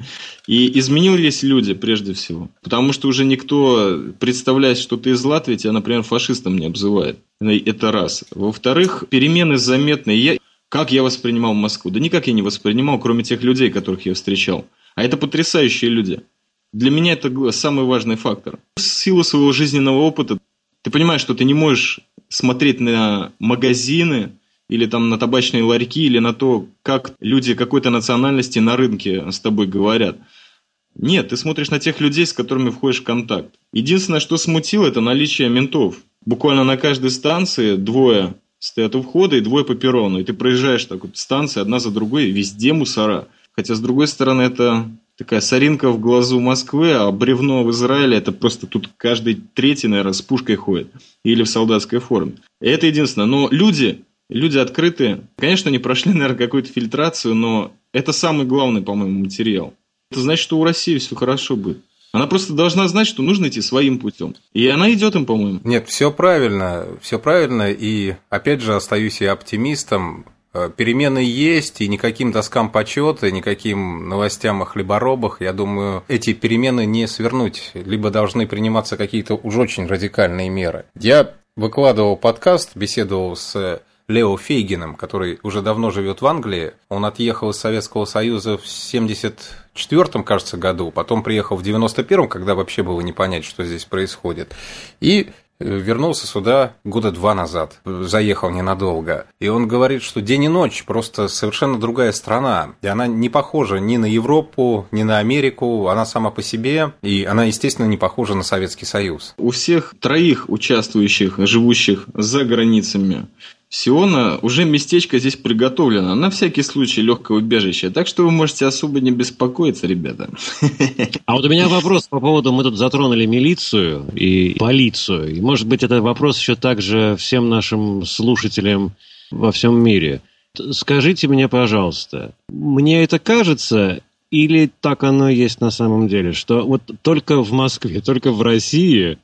И изменились люди прежде всего. Потому что уже никто, представляет, что ты из Латвии, тебя, например, фашистом не обзывает. Это раз. Во-вторых, перемены заметные. Я... Как я воспринимал Москву? Да никак я не воспринимал, кроме тех людей, которых я встречал. А это потрясающие люди. Для меня это самый важный фактор. В силу своего жизненного опыта ты понимаешь, что ты не можешь смотреть на магазины или там на табачные ларьки, или на то, как люди какой-то национальности на рынке с тобой говорят. Нет, ты смотришь на тех людей, с которыми входишь в контакт. Единственное, что смутило, это наличие ментов. Буквально на каждой станции двое стоят у входа и двое по перрону. И ты проезжаешь так вот станции одна за другой, везде мусора. Хотя, с другой стороны, это такая соринка в глазу Москвы, а бревно в Израиле это просто тут каждый третий, наверное, с пушкой ходит. Или в солдатской форме. И это единственное. Но люди, люди открытые. Конечно, они прошли, [LAUGHS] наверное, какую-то фильтрацию, но это самый главный, по-моему, материал. Это значит, что у России все хорошо будет. Она просто должна знать, что нужно идти своим путем. И она идет им, по-моему. Нет, все правильно, все правильно. И опять же остаюсь я оптимистом. Э, перемены есть, и никаким доскам почета, никаким новостям о хлеборобах, я думаю, эти перемены не свернуть, либо должны приниматься какие-то уж очень радикальные меры. Я выкладывал подкаст, беседовал с Лео Фейгином, который уже давно живет в Англии. Он отъехал из Советского Союза в 74 кажется, году, потом приехал в 91-м, когда вообще было не понять, что здесь происходит. И вернулся сюда года два назад, заехал ненадолго. И он говорит, что день и ночь просто совершенно другая страна. И она не похожа ни на Европу, ни на Америку, она сама по себе, и она, естественно, не похожа на Советский Союз. У всех троих участвующих, живущих за границами Сиона уже местечко здесь приготовлено, на всякий случай легкое убежище. Так что вы можете особо не беспокоиться, ребята. А вот у меня вопрос по поводу, мы тут затронули милицию и полицию. И может быть это вопрос еще также всем нашим слушателям во всем мире. Скажите мне, пожалуйста, мне это кажется, или так оно есть на самом деле, что вот только в Москве, только в России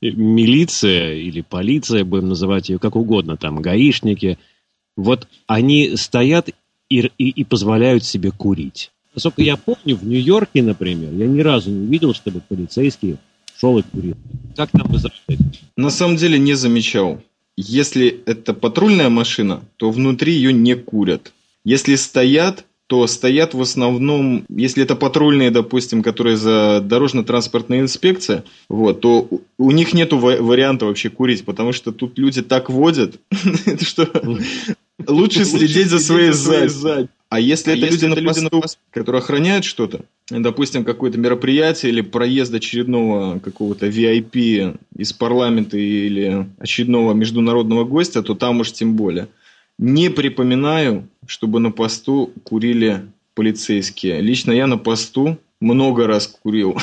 милиция или полиция, будем называть ее как угодно, там, гаишники, вот они стоят и, и, и позволяют себе курить. Насколько я помню, в Нью-Йорке, например, я ни разу не видел, чтобы полицейский шел и курил. Как там в? На самом деле не замечал. Если это патрульная машина, то внутри ее не курят. Если стоят, то стоят в основном, если это патрульные, допустим, которые за дорожно-транспортная инспекция, вот, то у них нету варианта вообще курить, потому что тут люди так водят, [LAUGHS] что лучше следить за своей задницей. А если а это если люди, это на посту, которые охраняют что-то, допустим, какое-то мероприятие или проезд очередного какого-то VIP из парламента или очередного международного гостя, то там уж тем более. Не припоминаю, чтобы на посту курили полицейские. Лично я на посту много раз курил.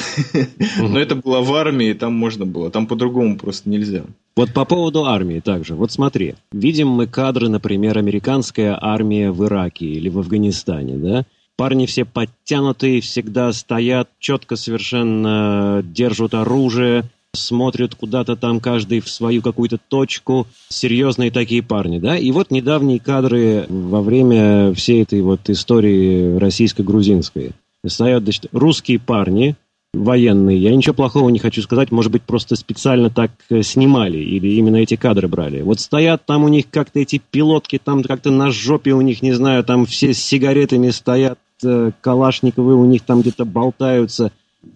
Но это было в армии, там можно было. Там по-другому просто нельзя. Вот по поводу армии также. Вот смотри, видим мы кадры, например, американская армия в Ираке или в Афганистане, да? Парни все подтянутые, всегда стоят, четко совершенно держат оружие, смотрят куда-то там каждый в свою какую-то точку. Серьезные такие парни, да? И вот недавние кадры во время всей этой вот истории российско-грузинской. Стоят, значит, русские парни, военные. Я ничего плохого не хочу сказать, может быть, просто специально так э, снимали или именно эти кадры брали. Вот стоят там у них как-то эти пилотки, там как-то на жопе у них, не знаю, там все с сигаретами стоят, э, калашниковые у них там где-то болтаются.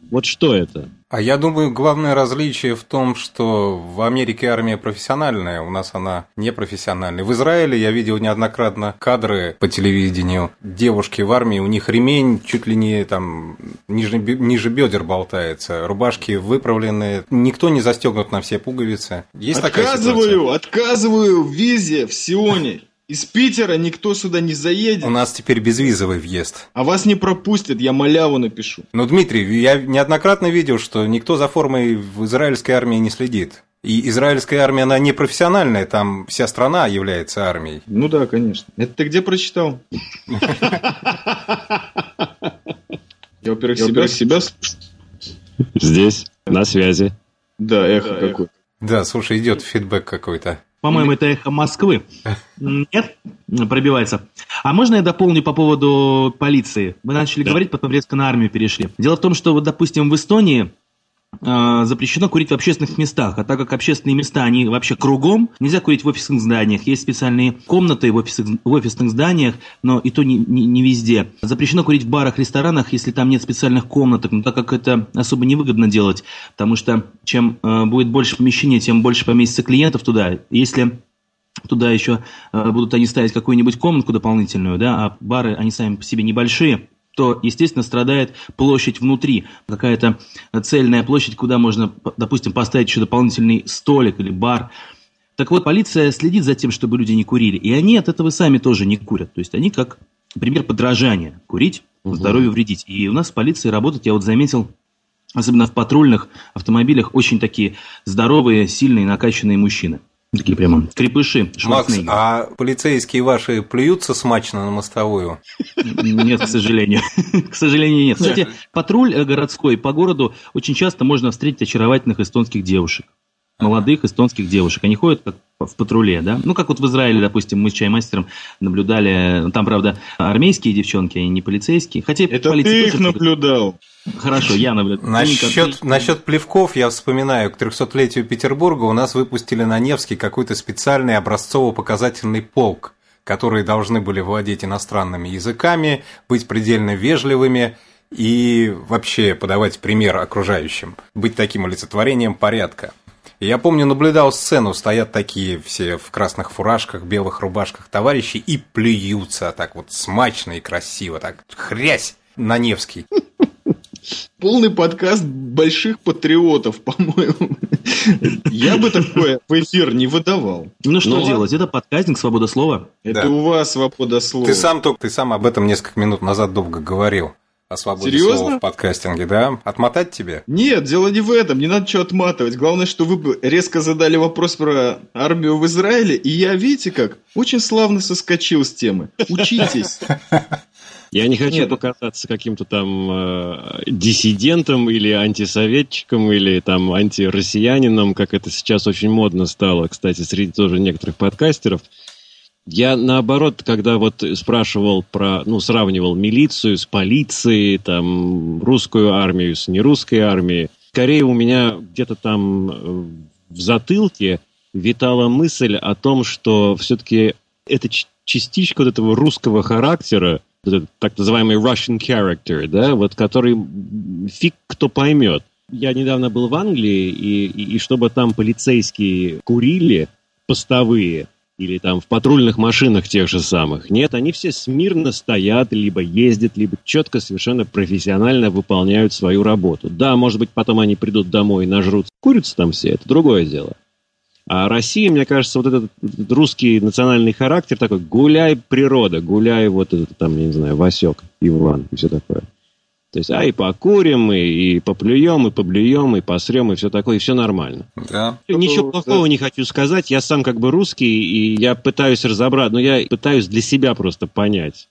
Вот что это? А я думаю, главное различие в том, что в Америке армия профессиональная, у нас она непрофессиональная. В Израиле я видел неоднократно кадры по телевидению. Девушки в армии, у них ремень чуть ли не там ниже, ниже бедер болтается, рубашки выправлены, никто не застегнут на все пуговицы. Есть отказываю, отказываю в визе в Сионе. Из Питера никто сюда не заедет. У нас теперь безвизовый въезд. А вас не пропустят, я маляву напишу. Ну, Дмитрий, я неоднократно видел, что никто за формой в израильской армии не следит. И израильская армия, она не профессиональная, там вся страна является армией. Ну да, конечно. Это ты где прочитал? [LAUGHS] Я, во-первых, себя, себя Здесь, на связи. Да, эхо какое. Да, слушай, идет фидбэк какой-то. По-моему, это эхо Москвы. [LAUGHS] Нет? Пробивается. А можно я дополню по поводу полиции? Мы начали да. говорить, потом резко на армию перешли. Дело в том, что, вот, допустим, в Эстонии э, запрещено курить в общественных местах, а так как общественные места, они вообще кругом, нельзя курить в офисных зданиях. Есть специальные комнаты в, офисах, в офисных зданиях, но и то не, не, не везде. Запрещено курить в барах, ресторанах, если там нет специальных комнаток, но так как это особо невыгодно делать, потому что чем э, будет больше помещения, тем больше поместится клиентов туда. Если туда еще э, будут они ставить какую-нибудь комнатку дополнительную, да, а бары, они сами по себе небольшие, то, естественно, страдает площадь внутри. Какая-то цельная площадь, куда можно, допустим, поставить еще дополнительный столик или бар. Так вот, полиция следит за тем, чтобы люди не курили. И они от этого сами тоже не курят. То есть они как пример подражания. Курить, угу. здоровью вредить. И у нас в полиции работать, я вот заметил, особенно в патрульных автомобилях, очень такие здоровые, сильные, накачанные мужчины. Такие прямо крепыши. Макс, а полицейские ваши плюются смачно на мостовую? Нет, к сожалению. [LAUGHS] К сожалению, нет. Кстати, патруль э, городской по городу очень часто можно встретить очаровательных эстонских девушек. Молодых эстонских девушек. Они ходят как в патруле, да? Ну, как вот в Израиле, допустим, мы с чаймастером наблюдали, там, правда, армейские девчонки, а не полицейские. Хотя Это ты их наблюдал. Хорошо, я наблюдал. Насчет, насчет плевков я вспоминаю, к 300-летию Петербурга у нас выпустили на Невский какой-то специальный образцово-показательный полк, которые должны были владеть иностранными языками, быть предельно вежливыми и вообще подавать пример окружающим, быть таким олицетворением порядка. Я помню, наблюдал сцену, стоят такие все в красных фуражках, белых рубашках товарищи и плюются так вот смачно и красиво, так хрясь на Невский. Полный подкаст больших патриотов, по-моему. Я бы такое в эфир не выдавал. Ну что Но... делать? Это подкастинг, свобода слова. Это да. у вас свобода слова. Ты сам, ты сам об этом несколько минут назад долго говорил о свободе Серьезно? слова в подкастинге, да? Отмотать тебе? Нет, дело не в этом, не надо что отматывать. Главное, что вы резко задали вопрос про армию в Израиле, и я, видите как, очень славно соскочил с темы. Учитесь. [LAUGHS] Я не хочу Нет. показаться каким-то там э, диссидентом или антисоветчиком или там антироссиянином, как это сейчас очень модно стало, кстати, среди тоже некоторых подкастеров. Я наоборот, когда вот спрашивал про, ну, сравнивал милицию с полицией, там, русскую армию с нерусской армией, скорее у меня где-то там э, в затылке витала мысль о том, что все-таки это частичка вот этого русского характера, так называемый Russian character, да, вот который фиг кто поймет. Я недавно был в Англии, и, и, и чтобы там полицейские курили, постовые, или там в патрульных машинах тех же самых. Нет, они все смирно стоят, либо ездят, либо четко, совершенно профессионально выполняют свою работу. Да, может быть, потом они придут домой и нажрутся, курятся там все, это другое дело. А Россия, мне кажется, вот этот, русский национальный характер такой, гуляй природа, гуляй вот этот там, не знаю, Васек, Иван и все такое. То есть, а и покурим, и, и поплюем, и поблюем, и посрем, и все такое, и все нормально. Да. Ничего плохого да. не хочу сказать. Я сам как бы русский, и я пытаюсь разобрать, но я пытаюсь для себя просто понять.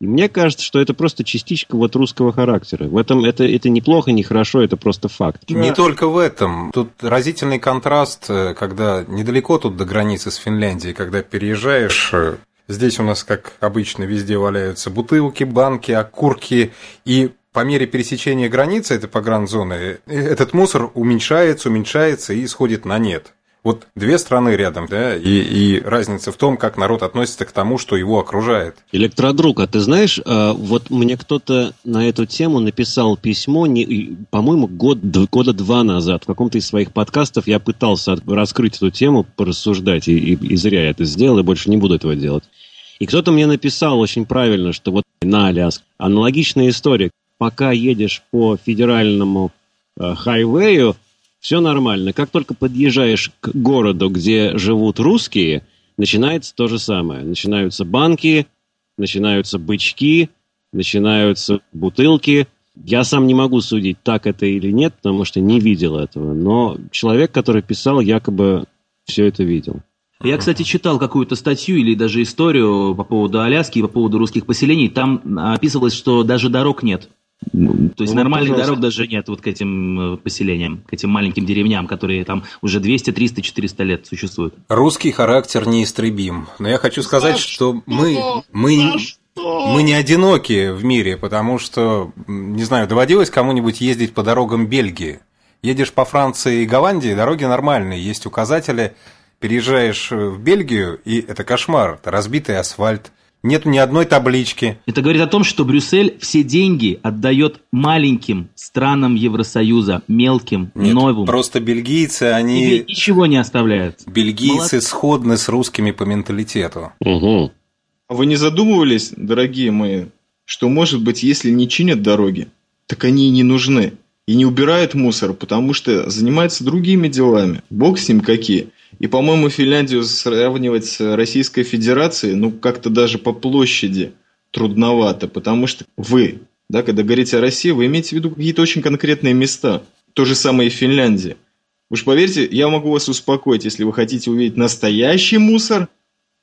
И мне кажется, что это просто частичка вот русского характера. В этом это, это неплохо, не хорошо, это просто факт. Не да. только в этом. Тут разительный контраст, э, когда недалеко тут до границы с Финляндией, когда переезжаешь э, Здесь у нас, как обычно, везде валяются бутылки, банки, окурки. И по мере пересечения границы этой погранзоны этот мусор уменьшается, уменьшается и сходит на нет. Вот две страны рядом, да, и, и разница в том, как народ относится к тому, что его окружает. Электродруг, а ты знаешь, а, вот мне кто-то на эту тему написал письмо, не, по-моему, год, года два назад. В каком-то из своих подкастов я пытался раскрыть эту тему, порассуждать, и, и, и зря я это сделал, и больше не буду этого делать. И кто-то мне написал очень правильно, что вот на Аляск аналогичная история пока едешь по федеральному э, хайвею, все нормально. Как только подъезжаешь к городу, где живут русские, начинается то же самое. Начинаются банки, начинаются бычки, начинаются бутылки. Я сам не могу судить, так это или нет, потому что не видел этого. Но человек, который писал, якобы все это видел. Я, кстати, читал какую-то статью или даже историю по поводу Аляски и по поводу русских поселений. Там описывалось, что даже дорог нет. То есть ну, нормальных пожалуйста. дорог даже нет вот к этим э, поселениям, к этим маленьким деревням, которые там уже 200, 300, 400 лет существуют. Русский характер неистребим. Но я хочу сказать, За что мы, мы, мы не одиноки в мире, потому что, не знаю, доводилось кому-нибудь ездить по дорогам Бельгии. Едешь по Франции и Голландии, дороги нормальные, есть указатели, переезжаешь в Бельгию, и это кошмар, это разбитый асфальт, нет ни одной таблички. Это говорит о том, что Брюссель все деньги отдает маленьким странам Евросоюза, мелким, Нет, новым. Просто бельгийцы, они... Тебе ничего не оставляют. Бельгийцы Молодцы. сходны с русскими по менталитету. Угу. А вы не задумывались, дорогие мои, что, может быть, если не чинят дороги, так они и не нужны. И не убирают мусор, потому что занимаются другими делами. Бог с ним какие. И, по-моему, Финляндию сравнивать с Российской Федерацией, ну, как-то даже по площади трудновато, потому что вы, да, когда говорите о России, вы имеете в виду какие-то очень конкретные места. То же самое и в Финляндии. Уж поверьте, я могу вас успокоить, если вы хотите увидеть настоящий мусор –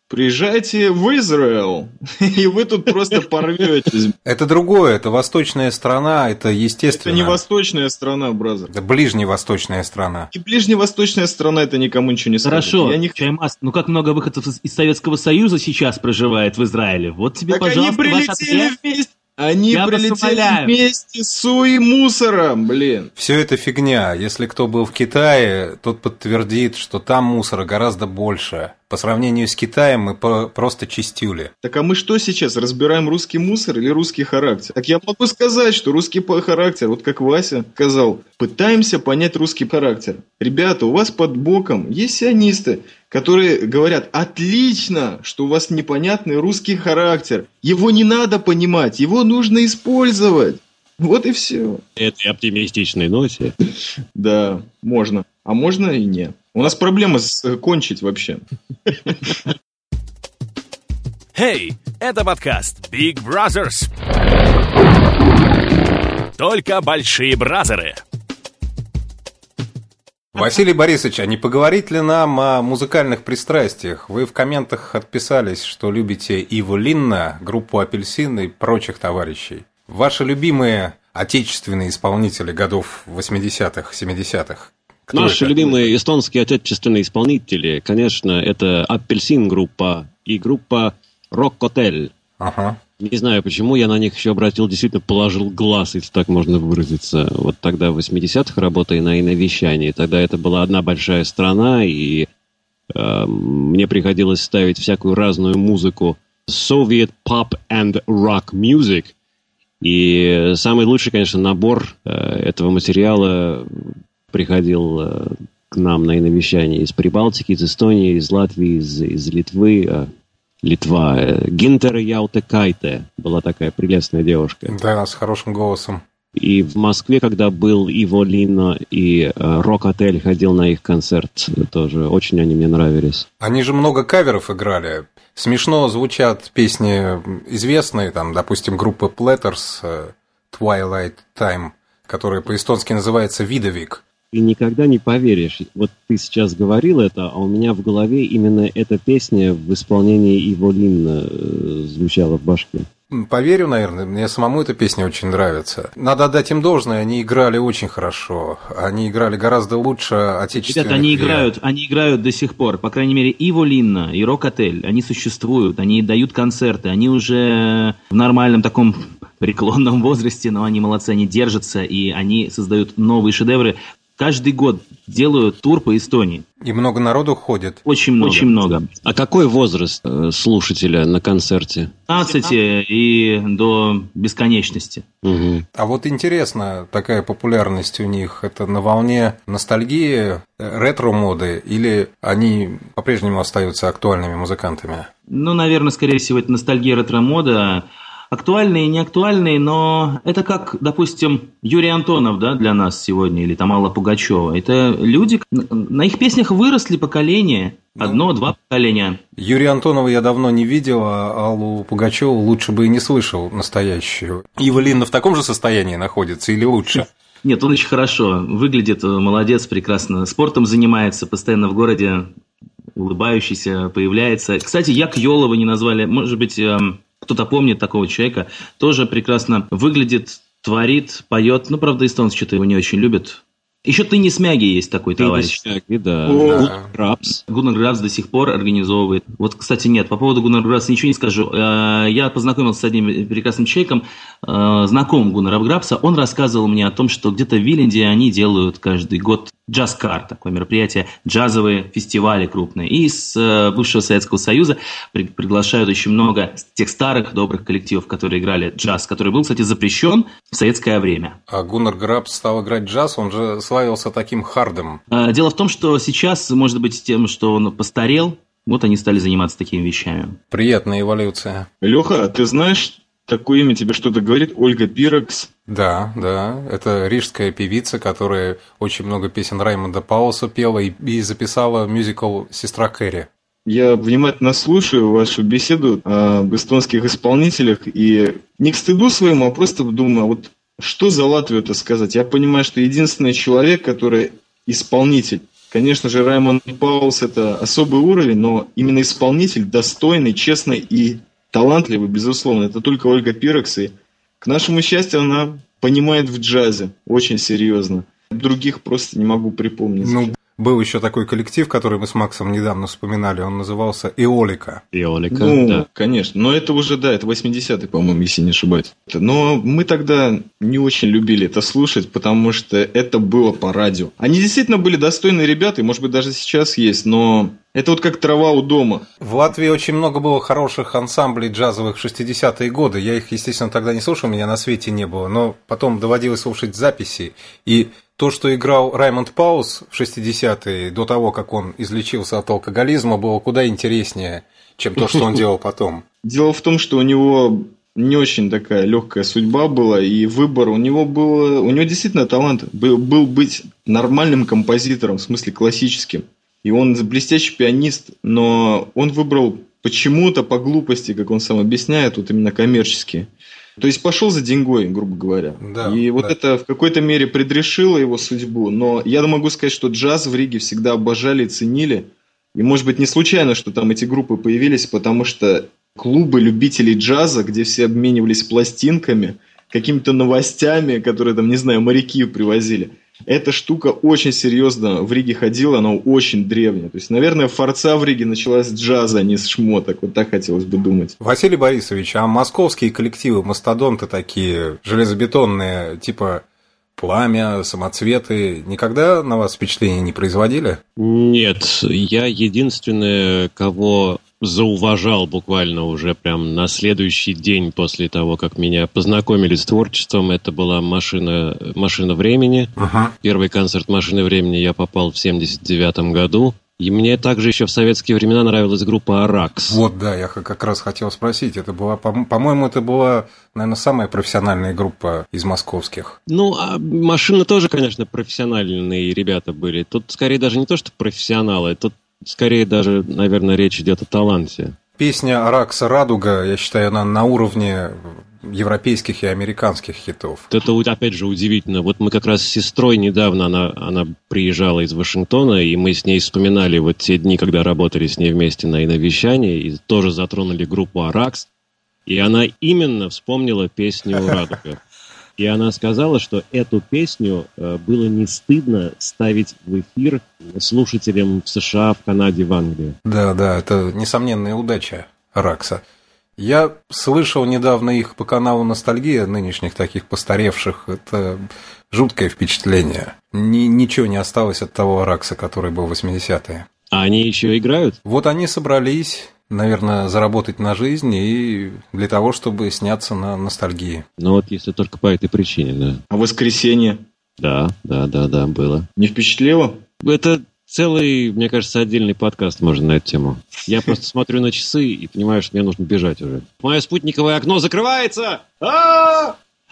Приезжайте в Израил, [LAUGHS] и вы тут просто порветесь. Это другое, это восточная страна, это естественно. Это не восточная страна, бразер. Это ближневосточная страна. И ближневосточная страна это никому ничего не скажет. Хорошо, Я не... Чаймас, ну как много выходцев из Советского Союза сейчас проживает в Израиле? Вот тебе, так пожалуйста, они прилетели вместе они Я прилетели вместе с Суи мусором, блин. Все это фигня. Если кто был в Китае, тот подтвердит, что там мусора гораздо больше. По сравнению с Китаем мы просто чистюли. Так а мы что сейчас, разбираем русский мусор или русский характер? Так я могу сказать, что русский характер, вот как Вася сказал, пытаемся понять русский характер. Ребята, у вас под боком есть сионисты, которые говорят, отлично, что у вас непонятный русский характер. Его не надо понимать, его нужно использовать. Вот и все. Это оптимистичной ноте. [LAUGHS] Да, можно. А можно и нет. У нас проблема с э, кончить вообще. Hey, это подкаст Big Brothers. Только большие бразеры. Василий Борисович, а не поговорить ли нам о музыкальных пристрастиях? Вы в комментах отписались, что любите Иву Линна, группу «Апельсин» и прочих товарищей. Ваши любимые отечественные исполнители годов 80-х, 70-х? Кто Наши это? любимые эстонские отечественные исполнители, конечно, это Апельсин группа и группа Рок Отель. Ага. Не знаю почему, я на них еще обратил, действительно положил глаз, если так можно выразиться. Вот тогда в 80-х, работая на иновещании, тогда это была одна большая страна, и э, мне приходилось ставить всякую разную музыку. Soviet Pop and Rock Music. И самый лучший, конечно, набор э, этого материала приходил э, к нам на иновещание из Прибалтики, из Эстонии, из Латвии, из, из Литвы. Э, Литва. Гинтера Яутекайте была такая прелестная девушка. Да, с хорошим голосом. И в Москве, когда был Иво Лино и э, Рок-отель, ходил на их концерт тоже. Очень они мне нравились. Они же много каверов играли. Смешно звучат песни известные, там, допустим, группы Platters э, Twilight Time, которая по-эстонски называется «Видовик». Ты никогда не поверишь. Вот ты сейчас говорил это, а у меня в голове именно эта песня в исполнении Иво Линна э, звучала в башке. Поверю, наверное, мне самому эта песня очень нравится. Надо отдать им должное, они играли очень хорошо. Они играли гораздо лучше отечественных. Ребята, они играют, они играют до сих пор. По крайней мере, Иво Линна и Рок-отель, они существуют, они дают концерты, они уже в нормальном таком преклонном возрасте, но они молодцы, они держатся, и они создают новые шедевры каждый год делаю тур по Эстонии. И много народу ходит? Очень много. Очень много. А какой возраст э, слушателя на концерте? 15 и до бесконечности. Угу. А вот интересно, такая популярность у них, это на волне ностальгии, э, ретро-моды, или они по-прежнему остаются актуальными музыкантами? Ну, наверное, скорее всего, это ностальгия ретро-мода актуальные и неактуальные, но это как, допустим, Юрий Антонов да, для нас сегодня или там Алла Пугачева. Это люди, на их песнях выросли поколения, одно-два поколения. Юрия Антонова я давно не видел, а Аллу Пугачеву лучше бы и не слышал настоящую. Ива в таком же состоянии находится или лучше? [LAUGHS] Нет, он очень хорошо выглядит, молодец, прекрасно спортом занимается, постоянно в городе улыбающийся, появляется. Кстати, Як Йолова не назвали, может быть, эм, кто-то помнит такого человека, тоже прекрасно выглядит, творит, поет. Ну, правда, эстонцы что-то его не очень любят. Еще ты не смяги есть такой ты товарищ. Смяги, да. Грабс. Гуннар Грабс до сих пор организовывает. Вот, кстати, нет, по поводу Гуннар Грабса ничего не скажу. Э, я познакомился с одним прекрасным человеком, э, знакомым Гуннара Грабса. Он рассказывал мне о том, что где-то в Виленде они делают каждый год джаз-кар, такое мероприятие, джазовые фестивали крупные. И с э, бывшего Советского Союза при, приглашают очень много тех старых добрых коллективов, которые играли джаз, который был, кстати, запрещен в советское время. А Гуннар Грабс стал играть джаз, он же славился таким хардом. Э, дело в том, что сейчас, может быть, тем, что он постарел, вот они стали заниматься такими вещами. Приятная эволюция. Леха, а ты знаешь, такое имя тебе что-то говорит? Ольга Пирокс? Да, да. Это рижская певица, которая очень много песен Раймонда Пауса пела и, и записала мюзикл «Сестра Кэрри». Я внимательно слушаю вашу беседу об эстонских исполнителях и не к стыду своему, а просто думаю, а вот что за Латвию-то сказать? Я понимаю, что единственный человек, который исполнитель, конечно же, Раймонд Паулс – это особый уровень, но именно исполнитель достойный, честный и талантливый, безусловно, это только Ольга Пирокс, и к нашему счастью, она понимает в джазе очень серьезно. Других просто не могу припомнить. Ну, был еще такой коллектив, который мы с Максом недавно вспоминали, он назывался Иолика. Иолика, ну, да. конечно. Но это уже, да, это 80-й, по-моему, если не ошибаюсь. Но мы тогда не очень любили это слушать, потому что это было по радио. Они действительно были достойные ребята, и, может быть, даже сейчас есть, но это вот как трава у дома. В Латвии очень много было хороших ансамблей джазовых в 60-е годы. Я их, естественно, тогда не слушал, меня на свете не было, но потом доводилось слушать записи. И то, что играл Раймонд Паус в 60-е, до того, как он излечился от алкоголизма, было куда интереснее, чем то, что он делал потом. Дело в том, что у него не очень такая легкая судьба была, и выбор у него был, у него действительно талант был, был быть нормальным композитором, в смысле классическим. И он блестящий пианист, но он выбрал почему-то по глупости, как он сам объясняет, вот именно коммерческие то есть пошел за деньгой, грубо говоря. Да, и вот да. это в какой-то мере предрешило его судьбу. Но я могу сказать, что джаз в Риге всегда обожали и ценили. И может быть не случайно, что там эти группы появились, потому что клубы любителей джаза, где все обменивались пластинками, какими-то новостями, которые там, не знаю, моряки привозили. Эта штука очень серьезно в Риге ходила, она очень древняя. То есть, наверное, форца в Риге началась с джаза, а не с шмоток. Вот так хотелось бы думать. Василий Борисович, а московские коллективы, мастодонты такие, железобетонные, типа пламя, самоцветы, никогда на вас впечатление не производили? Нет, я единственный, кого зауважал буквально уже прям на следующий день после того, как меня познакомили с творчеством. Это была машина, машина времени. Ага. Первый концерт машины времени я попал в 79 году. И мне также еще в советские времена нравилась группа «Аракс». Вот, да, я как раз хотел спросить. Это была, по- по-моему, это была, наверное, самая профессиональная группа из московских. Ну, а машина тоже, конечно, профессиональные ребята были. Тут скорее даже не то, что профессионалы, тут скорее даже, наверное, речь идет о таланте. Песня Аракса «Радуга», я считаю, она на уровне европейских и американских хитов. Это, опять же, удивительно. Вот мы как раз с сестрой недавно, она, она приезжала из Вашингтона, и мы с ней вспоминали вот те дни, когда работали с ней вместе на иновещании, и тоже затронули группу «Аракс», и она именно вспомнила песню «Радуга». И она сказала, что эту песню э, было не стыдно ставить в эфир слушателям в США, в Канаде, в Англии. Да, да, это несомненная удача Аракса. Я слышал недавно их по каналу «Ностальгия», нынешних таких постаревших. Это жуткое впечатление. Ни- ничего не осталось от того Аракса, который был в 80-е. А они еще играют? Вот они собрались, наверное, заработать на жизнь и для того, чтобы сняться на ностальгии. Ну вот если только по этой причине, да. А воскресенье Да, да, да, да, было. не впечатлило? Это целый, мне кажется, отдельный подкаст можно на эту тему. Я просто смотрю на часы и понимаю, что мне нужно бежать уже. Мое спутниковое окно закрывается!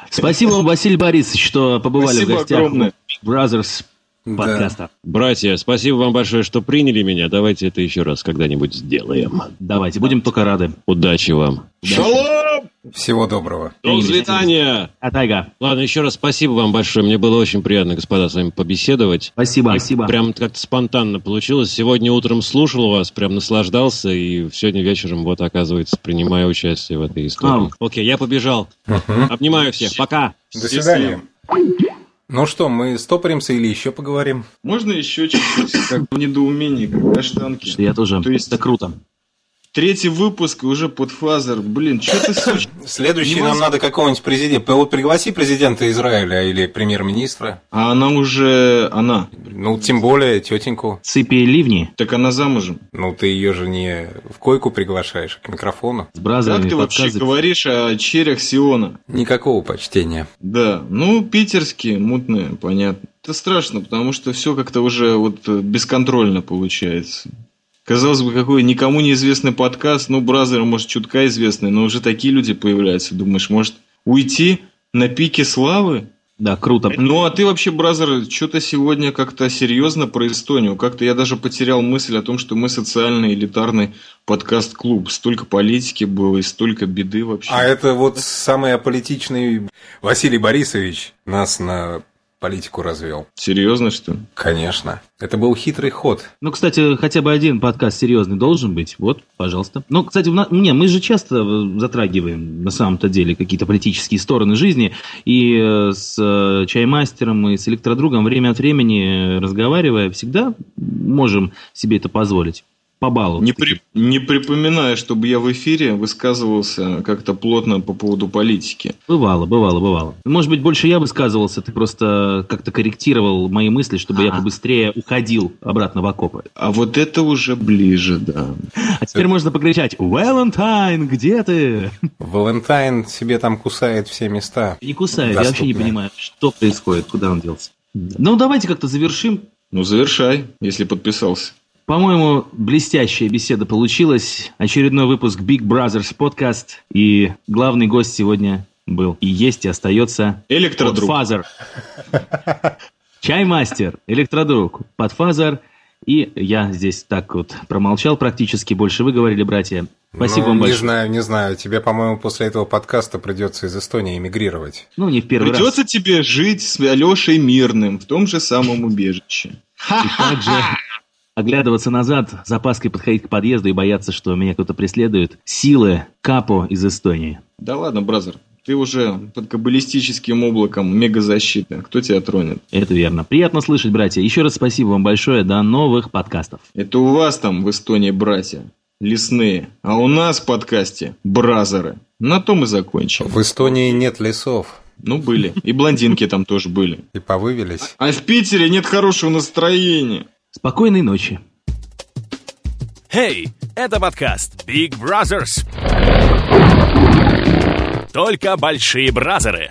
Спасибо вам, Василий Борисович, что побывали в гостях огромное. у Brothers Да. подкаста. Братья, спасибо вам большое, что приняли меня. Давайте это еще раз когда-нибудь сделаем. Давайте, будем только рады. Удачи вам. Шалом! Всего доброго. До свидания! А тайга. Ладно, еще раз спасибо вам большое. Мне было очень приятно, господа, с вами побеседовать. Спасибо, И спасибо. Прям как-то спонтанно получилось. Сегодня утром слушал вас, прям наслаждался, и сегодня вечером, вот, оказывается, принимаю участие в этой истории. Окей, я побежал. Обнимаю всех. Пока. До свидания. Ну что, мы стопоримся или еще поговорим? Можно еще чуть-чуть, как в недоумении, как каштанки? Что я тоже. То есть- Это круто. Третий выпуск уже под фазер. Блин, что ты суч- [LAUGHS] Следующий нам надо какого-нибудь президента. Вот пригласи президента Израиля или премьер-министра. А она уже... Она. Ну, тем более тетеньку. Цепи и ливни Так она замужем. Ну, ты ее же не в койку приглашаешь, а к микрофону. с бразерами Как ты вообще говоришь о черях Сиона? Никакого почтения. Да, ну, питерские, мутные, понятно. Это страшно, потому что все как-то уже вот э, бесконтрольно получается. Казалось бы, какой никому неизвестный подкаст, ну, Brother, может, чутка известный, но уже такие люди появляются. Думаешь, может, уйти на пике славы? Да, круто. Ну, а ты вообще, Brother, что-то сегодня как-то серьезно про Эстонию. Как-то я даже потерял мысль о том, что мы социальный элитарный подкаст-клуб. Столько политики было и столько беды вообще. А это вот самый аполитичный Василий Борисович нас на политику развел. Серьезно, что ли? Конечно. Это был хитрый ход. Ну, кстати, хотя бы один подкаст серьезный должен быть. Вот, пожалуйста. Ну, кстати, на- не, мы же часто э, затрагиваем на самом-то деле какие-то политические стороны жизни. И э, с э, чаймастером, и с электродругом время от времени разговаривая, всегда можем себе это позволить. Побаловать. Не, при- не припоминаю, чтобы я в эфире высказывался как-то плотно по поводу политики. Бывало, бывало, бывало. Может быть, больше я высказывался, ты просто как-то корректировал мои мысли, чтобы я побыстрее уходил обратно в окопы. А вот это уже ближе, да. А теперь можно покричать «Валентайн, где ты?» Валентайн себе там кусает все места. Не кусает, я вообще не понимаю, что происходит, куда он делся. Ну, давайте как-то завершим. Ну, завершай, если подписался. По-моему, блестящая беседа получилась. Очередной выпуск Big Brothers подкаст. И главный гость сегодня был и есть, и остается Электродруг. Подфазер. Чаймастер, электродруг, подфазер. И я здесь так вот промолчал практически. Больше вы говорили, братья. Спасибо Ну, вам не большое. знаю, не знаю. Тебе, по-моему, после этого подкаста придется из Эстонии эмигрировать. Ну, не в первый раз. Придется тебе жить с Алешей Мирным в том же самом убежище. И также оглядываться назад, с опаской подходить к подъезду и бояться, что меня кто-то преследует. Силы Капо из Эстонии. Да ладно, бразер. Ты уже под каббалистическим облаком мегазащиты. Кто тебя тронет? Это верно. Приятно слышать, братья. Еще раз спасибо вам большое. До новых подкастов. Это у вас там в Эстонии братья лесные, а у нас в подкасте бразеры. На том и закончим. В Эстонии нет лесов. Ну, были. И блондинки там тоже были. И повывелись. А в Питере нет хорошего настроения. Спокойной ночи. Hey, это подкаст Big Brothers. Только большие бразеры.